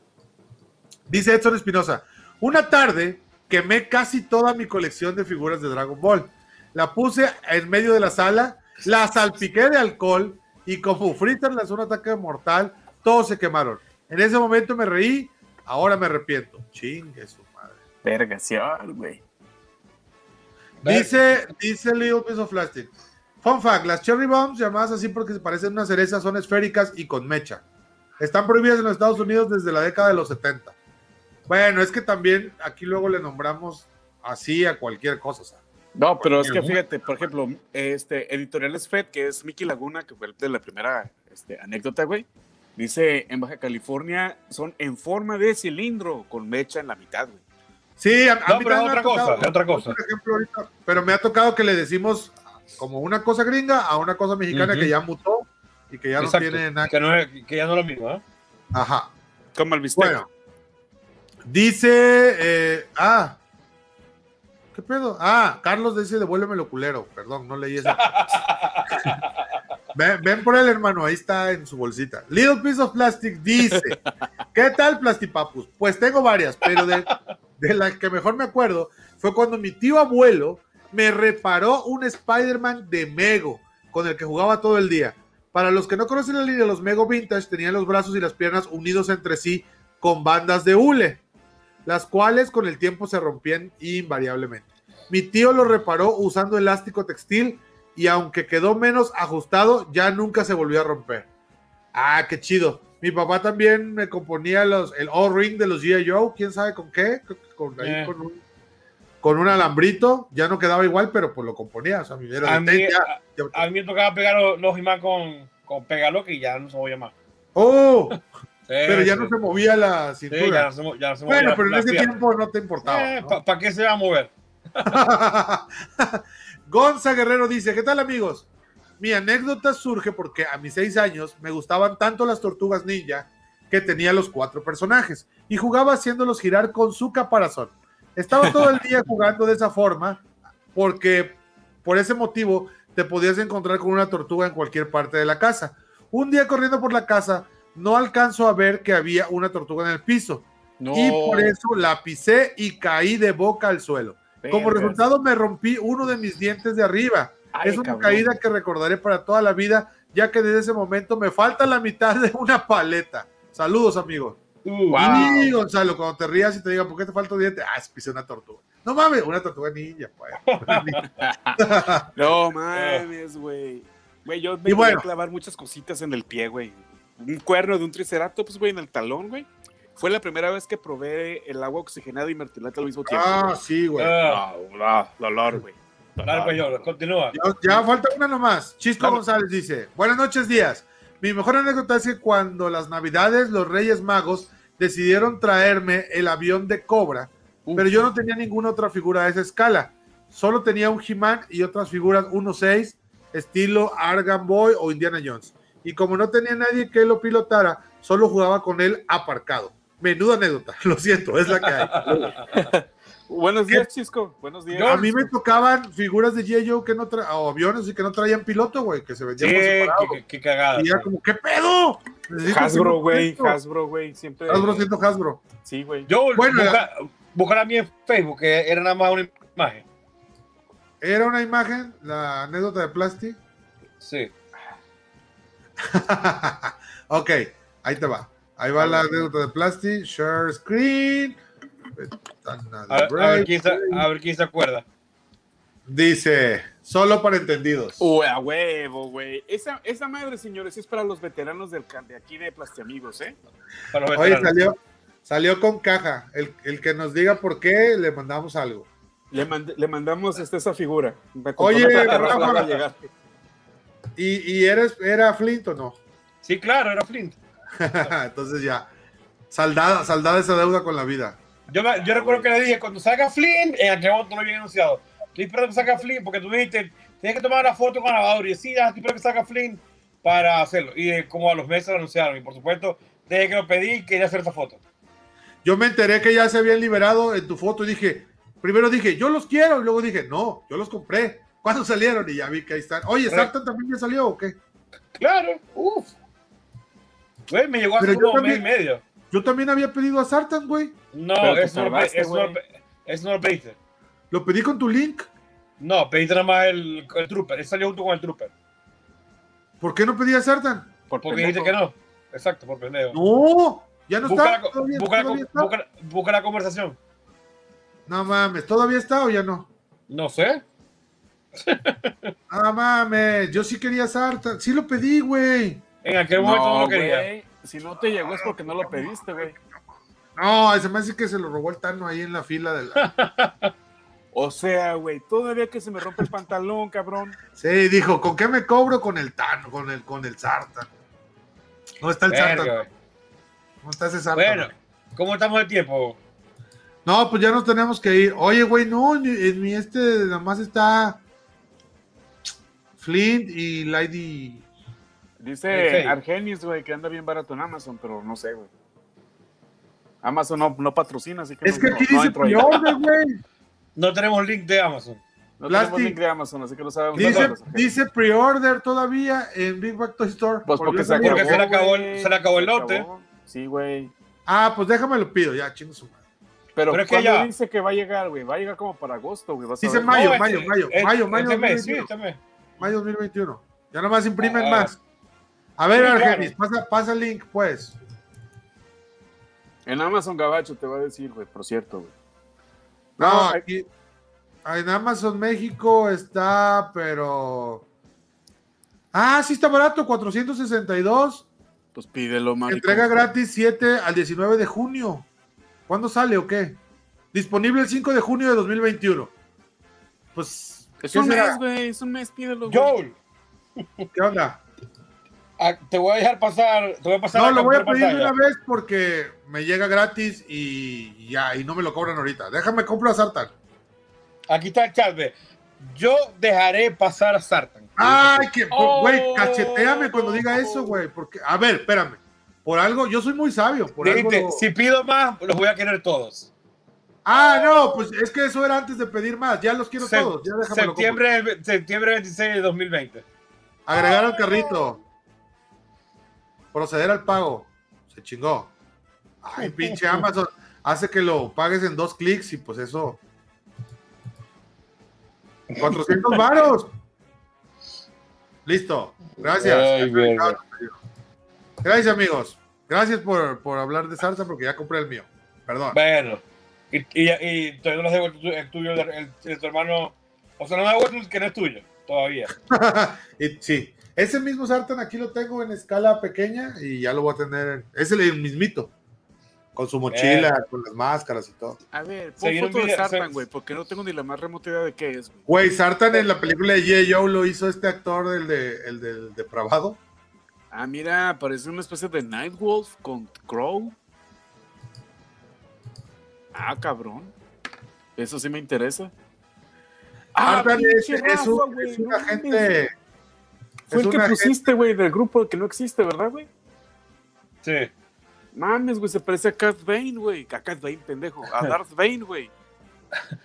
Dice Edson Espinosa: Una tarde quemé casi toda mi colección de figuras de Dragon Ball. La puse en medio de la sala, la salpiqué de alcohol y como Freezer lanzó un ataque mortal, todos se quemaron. En ese momento me reí, ahora me arrepiento. Chingue su madre. Vergación, güey. Dice, dice Little Piece of Plastic. Fun fact, las Cherry Bombs, llamadas así porque se parecen a una cereza, son esféricas y con mecha. Están prohibidas en los Estados Unidos desde la década de los 70. Bueno, es que también aquí luego le nombramos así a cualquier cosa. o sea. No, pero es que fíjate, por ejemplo, este Editoriales Fed, que es Mickey Laguna, que fue de la primera este, anécdota, güey, dice en Baja California son en forma de cilindro con mecha en la mitad, güey. Sí, a, a No, mí pero otra cosa, tocado, otra cosa. Por ejemplo, ahorita, pero me ha tocado que le decimos como una cosa gringa a una cosa mexicana Ujú. que ya mutó y que ya Exacto. no tiene nada. Que, no es, que ya no es lo mismo, ¿eh? Ajá. Como el bistec. Bueno, dice, eh, ah, ¿qué pedo? Ah, Carlos dice, devuélveme el culero, perdón, no leí eso. ven, ven por él, hermano, ahí está en su bolsita. Little Piece of Plastic dice, ¿qué tal, Plastipapus? Pues tengo varias, pero de, de la que mejor me acuerdo fue cuando mi tío abuelo me reparó un Spider-Man de Mego, con el que jugaba todo el día. Para los que no conocen la línea, los Mego Vintage tenían los brazos y las piernas unidos entre sí con bandas de hule, las cuales con el tiempo se rompían invariablemente. Mi tío lo reparó usando elástico textil y aunque quedó menos ajustado, ya nunca se volvió a romper. Ah, qué chido. Mi papá también me componía los, el O-ring de los G.I. Joe, quién sabe con qué, con, ahí Eh. con, un, con un alambrito, ya no quedaba igual, pero pues lo componía. O sea, mi A de mí, ten, ya- a, ya- a mí me tocaba pegar los, los imán con, con pegalo que ya no se voy a llamar. ¡Oh! Sí, Pero ya sí. no se movía la Sí, cintura. ya no se, mo- ya no se bueno, movía pero en ese pierna. tiempo no te importaba. Eh, ¿no? ¿Para qué se va a mover? Gonza Guerrero dice, ¿qué tal amigos? Mi anécdota surge porque a mis seis años me gustaban tanto las tortugas ninja que tenía los cuatro personajes y jugaba haciéndolos girar con su caparazón. Estaba todo el día jugando de esa forma porque por ese motivo te podías encontrar con una tortuga en cualquier parte de la casa. Un día corriendo por la casa no alcanzo a ver que había una tortuga en el piso No. y por eso la pisé y caí de boca al suelo. Como resultado me rompí uno de mis dientes de arriba. Ay, es una cabrón. caída que recordaré para toda la vida, ya que desde ese momento me falta la mitad de una paleta. Saludos, amigos. Uh, Wow. Y Gonzalo, cuando te rías y te digan, ¿por qué te falta un diente? Ah, pisé una tortuga. No mames, una tortuga ninja, pues. No mames, güey. Güey, yo me Y bueno. voy a clavar muchas cositas en el pie, güey. Un cuerno de un triceratops, güey, en el talón, güey. Fue la primera vez que probé el agua oxigenada y mertilate al mismo tiempo. ah, güey. sí, güey. ah, Ah, dolor, güey. dale, pues, yo, continúa. Ya, ya falta una nomás. Chisco Claro. González dice: Buenas noches, días. Mi mejor anécdota es que cuando las navidades los Reyes Magos decidieron traerme el avión de Cobra, Uf. pero yo no tenía ninguna otra figura de esa escala. Solo tenía un He-Man y otras figuras 1.6, estilo Argan Boy o Indiana Jones. Y como no tenía nadie que lo pilotara, solo jugaba con él aparcado. Menuda anécdota, lo siento, es la que hay. Buenos días, Chisco. Buenos días. A mí me tocaban figuras de G.I. Joe que no tra- o aviones y que no traían piloto, güey, que se Sí, vendían por qué, separado. qué- qué cagada. Y era como, ¿qué pedo? Necesito Hasbro, güey. Hasbro, güey. Siempre. Hasbro siendo Hasbro. Sí, güey. Yo Bueno, busca, buscar a mí en Facebook, que era nada más una imagen. Era una imagen, la anécdota de Plasti. Sí. ok, ahí te va. Ahí va la anécdota de Plasti. Share screen. A, ver quién se, a ver quién se acuerda. Dice, solo para entendidos. Uy, a huevo, güey. Esa, esa madre, señores, es para los veteranos del de aquí de Plastiamigos, ¿eh? Para los Oye, salió, salió con caja. El, el que nos diga por qué, le mandamos algo. Le, mand- le mandamos este, esa figura. Oye, Rafa. ¿Y, y eres, era Flint o no? Sí, claro, era Flint. Entonces ya. Saldada, saldada esa deuda con la vida. Yo, me- yo recuerdo que le dije, cuando salga Flint, en aquel momento no lo había anunciado. Estoy esperando que salga Flint, porque tú dijiste, tienes que tomar una foto con grabador. Y decía, estoy esperando que salga Flint para hacerlo. Y eh, como a los meses lo anunciaron. Y por supuesto, desde que lo pedí, quería hacer esa foto. Yo me enteré que ya se habían liberado en tu foto y dije, primero dije, yo los quiero, y luego dije, no, yo los compré. ¿Cuándo salieron? Y ya vi que ahí están. Oye, ¿Sartan también ya salió o qué? Claro, uff. Güey, me llegó hace un mes y medio. Yo también había pedido a Sartan, güey. No, Pero te eso no, lo güey. no pediste. Pedí con tu link. No, pediste nada más el, el Trooper. Él salió junto con el Trooper. ¿Por qué no pedí a Sartan? Por Porque pendejo. dijiste que no. Exacto, por pendejo. No, ya no busca, está. la, Todavía, busca la- todavía está. busca- busca la conversación. No mames, ¿todavía está o ya no? No sé. Ah, mames, yo sí quería Sartan. Sí lo pedí, güey. En aquel momento no, lo quería. güey. Si no te llegó es porque no lo pediste, güey. No, se me hace que se lo robó el Tano ahí en la fila de la... O sea, güey, todavía que se me rompe el pantalón, cabrón. Sí, dijo, ¿con qué me cobro? Con el Tano, con el, con el Sartan. ¿Dónde está el Verga, güey. ¿Dónde está ese Sartan? Bueno, ¿cómo estamos de tiempo? No, pues ya nos tenemos que ir. Oye, güey, no, en, en mi este nada más está Flint y Lady. Dice. Argenis, güey, que anda bien barato en Amazon, pero no sé, güey. Amazon no, no patrocina, así que Es no, que no- aquí no dice pre-order, güey. No tenemos link de Amazon. No tenemos link de Amazon, así que no sabemos. Dice, dice pre-order todavía en Big Back Toy Store. Pues Por porque se acabó. Porque se le acabó el- se le acabó el Se lote. acabó. Sí, güey. Ah, pues déjame lo pido, ya, chingo su madre. Pero, Pero es que ¿cuándo ya- dice que va a llegar, güey? Va a llegar como para agosto, güey. Dice mayo, No, mayo, mayo, mayo, mayo mes, sí, 2021. mes. Mayo 2021. Ya nomás imprimen Ah. más. A ver. Argenis, pasa, pasa el link, pues. En Amazon Gabacho te va a decir, güey, por cierto, güey. No, No, aquí. En Amazon México está, pero. Ah, sí está barato, 462. Pues pídelo, marico. Entrega gratis 7 al 19 de junio. ¿Cuándo sale o qué? Disponible el 5 de junio de 2021. Pues. Es ¿qué un será? mes, güey. Es un mes, pídelo. güey. Joel, ¿Qué onda? Ah, te voy a dejar pasar. Te voy a pasar No, lo voy a pedir de pantalla. una vez porque me llega gratis y ya, y no me lo cobran ahorita. Déjame compro a Sartan. Aquí está el chat, ve. Yo dejaré pasar a Sartan. Ay, que, Oh. güey, cacheteame cuando diga eso, güey. Porque, a ver, espérame. Por algo, yo soy muy sabio. Por algo lo- si pido más, los voy a querer todos. Ah, no, pues es que eso era antes de pedir más. Ya los quiero Se- todos. Ya septiembre, septiembre 26 de 2020. Agregar al carrito. Proceder al pago. Se chingó. Ay, pinche Amazon. Hace que lo pagues en dos clics y pues eso. 400 varos. Listo. Gracias. Ay. Gracias, amigos. Gracias por, por hablar de salsa porque ya compré el mío. Perdón. Bueno, y, y, y todavía no has devuelto el tuyo, el, el- el tu hermano. O sea, no me has devuelto el que no es tuyo, todavía. y, sí. Ese mismo sartén aquí lo tengo en escala pequeña y ya lo voy a tener. en- Es el mismito. Con su mochila, con las máscaras y todo. A ver, pon foto de Sartan, güey, porque no tengo ni la más remota idea de qué es, güey. Güey, Sartan en la película de G.I. Joe lo hizo este actor, el, de, el del depravado. Ah, mira, parece una especie de Nightwolf con Crow. Ah, cabrón. Eso sí me interesa. Sartan es, es un, Rafa, güey, es un no agente. Fue es el que pusiste, güey, del grupo que no existe, ¿verdad, güey? Sí. Mames, güey, se parece a Cat Bane, güey. A Cat Bane, pendejo. A Darth Bane, güey.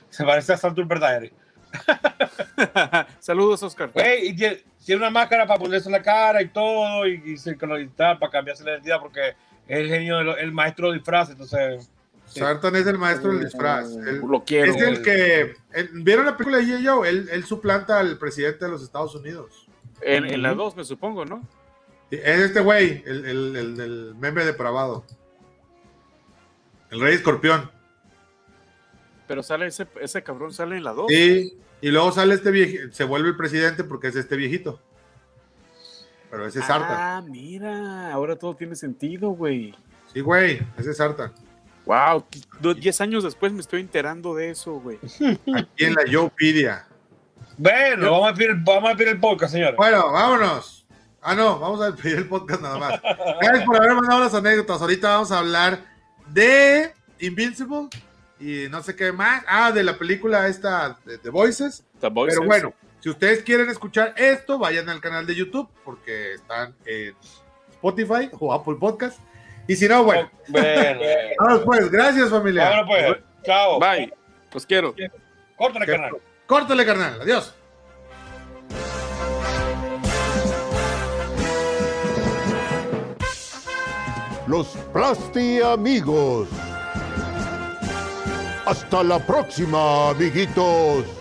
Se parece a Santur Diary. Saludos, Oscar. Güey, tiene, tiene una máscara para ponerse en la cara y todo, y, y se y tal, para cambiarse la identidad, porque es el genio, de lo- el maestro de disfraz, entonces. sí. Sartan es el maestro del disfraz. Él- Lo quiero. es el que. el- ¿Vieron la película de G.I. Joe? Él, él suplanta al presidente de los Estados Unidos. En, en la 2, me supongo, ¿no? Es este güey, el, el, el del meme depravado. El rey escorpión. Pero sale ese, ese cabrón, sale en la 2. Sí, y luego sale este viejito, se vuelve el presidente porque es este viejito. Pero ese es Sartan. Ah, mira, ahora todo tiene sentido, güey. Sí, güey, ese es Sartan. Wow, 10 años después me estoy enterando de eso, güey. Aquí en la Joepedia. Bueno, vamos a pedir, vamos a pedir el podcast, señores. Bueno, vámonos. Ah, no, vamos a pedir el podcast nada más. Gracias por haber mandado las anécdotas. Ahorita vamos a hablar de Invincible y no sé qué más. Ah, de la película esta de The Voices. The Voices. Pero bueno, si ustedes quieren escuchar esto, vayan al canal de YouTube porque están en Spotify o Apple Podcast. Y si no, bueno, Bueno, vámonos pues. Gracias, familia. vámonos pues. Chao. Bye. Los quiero. Córtale, canal. Córtale, carnal. Adiós. Los Plasti Amigos. Hasta la próxima, amiguitos.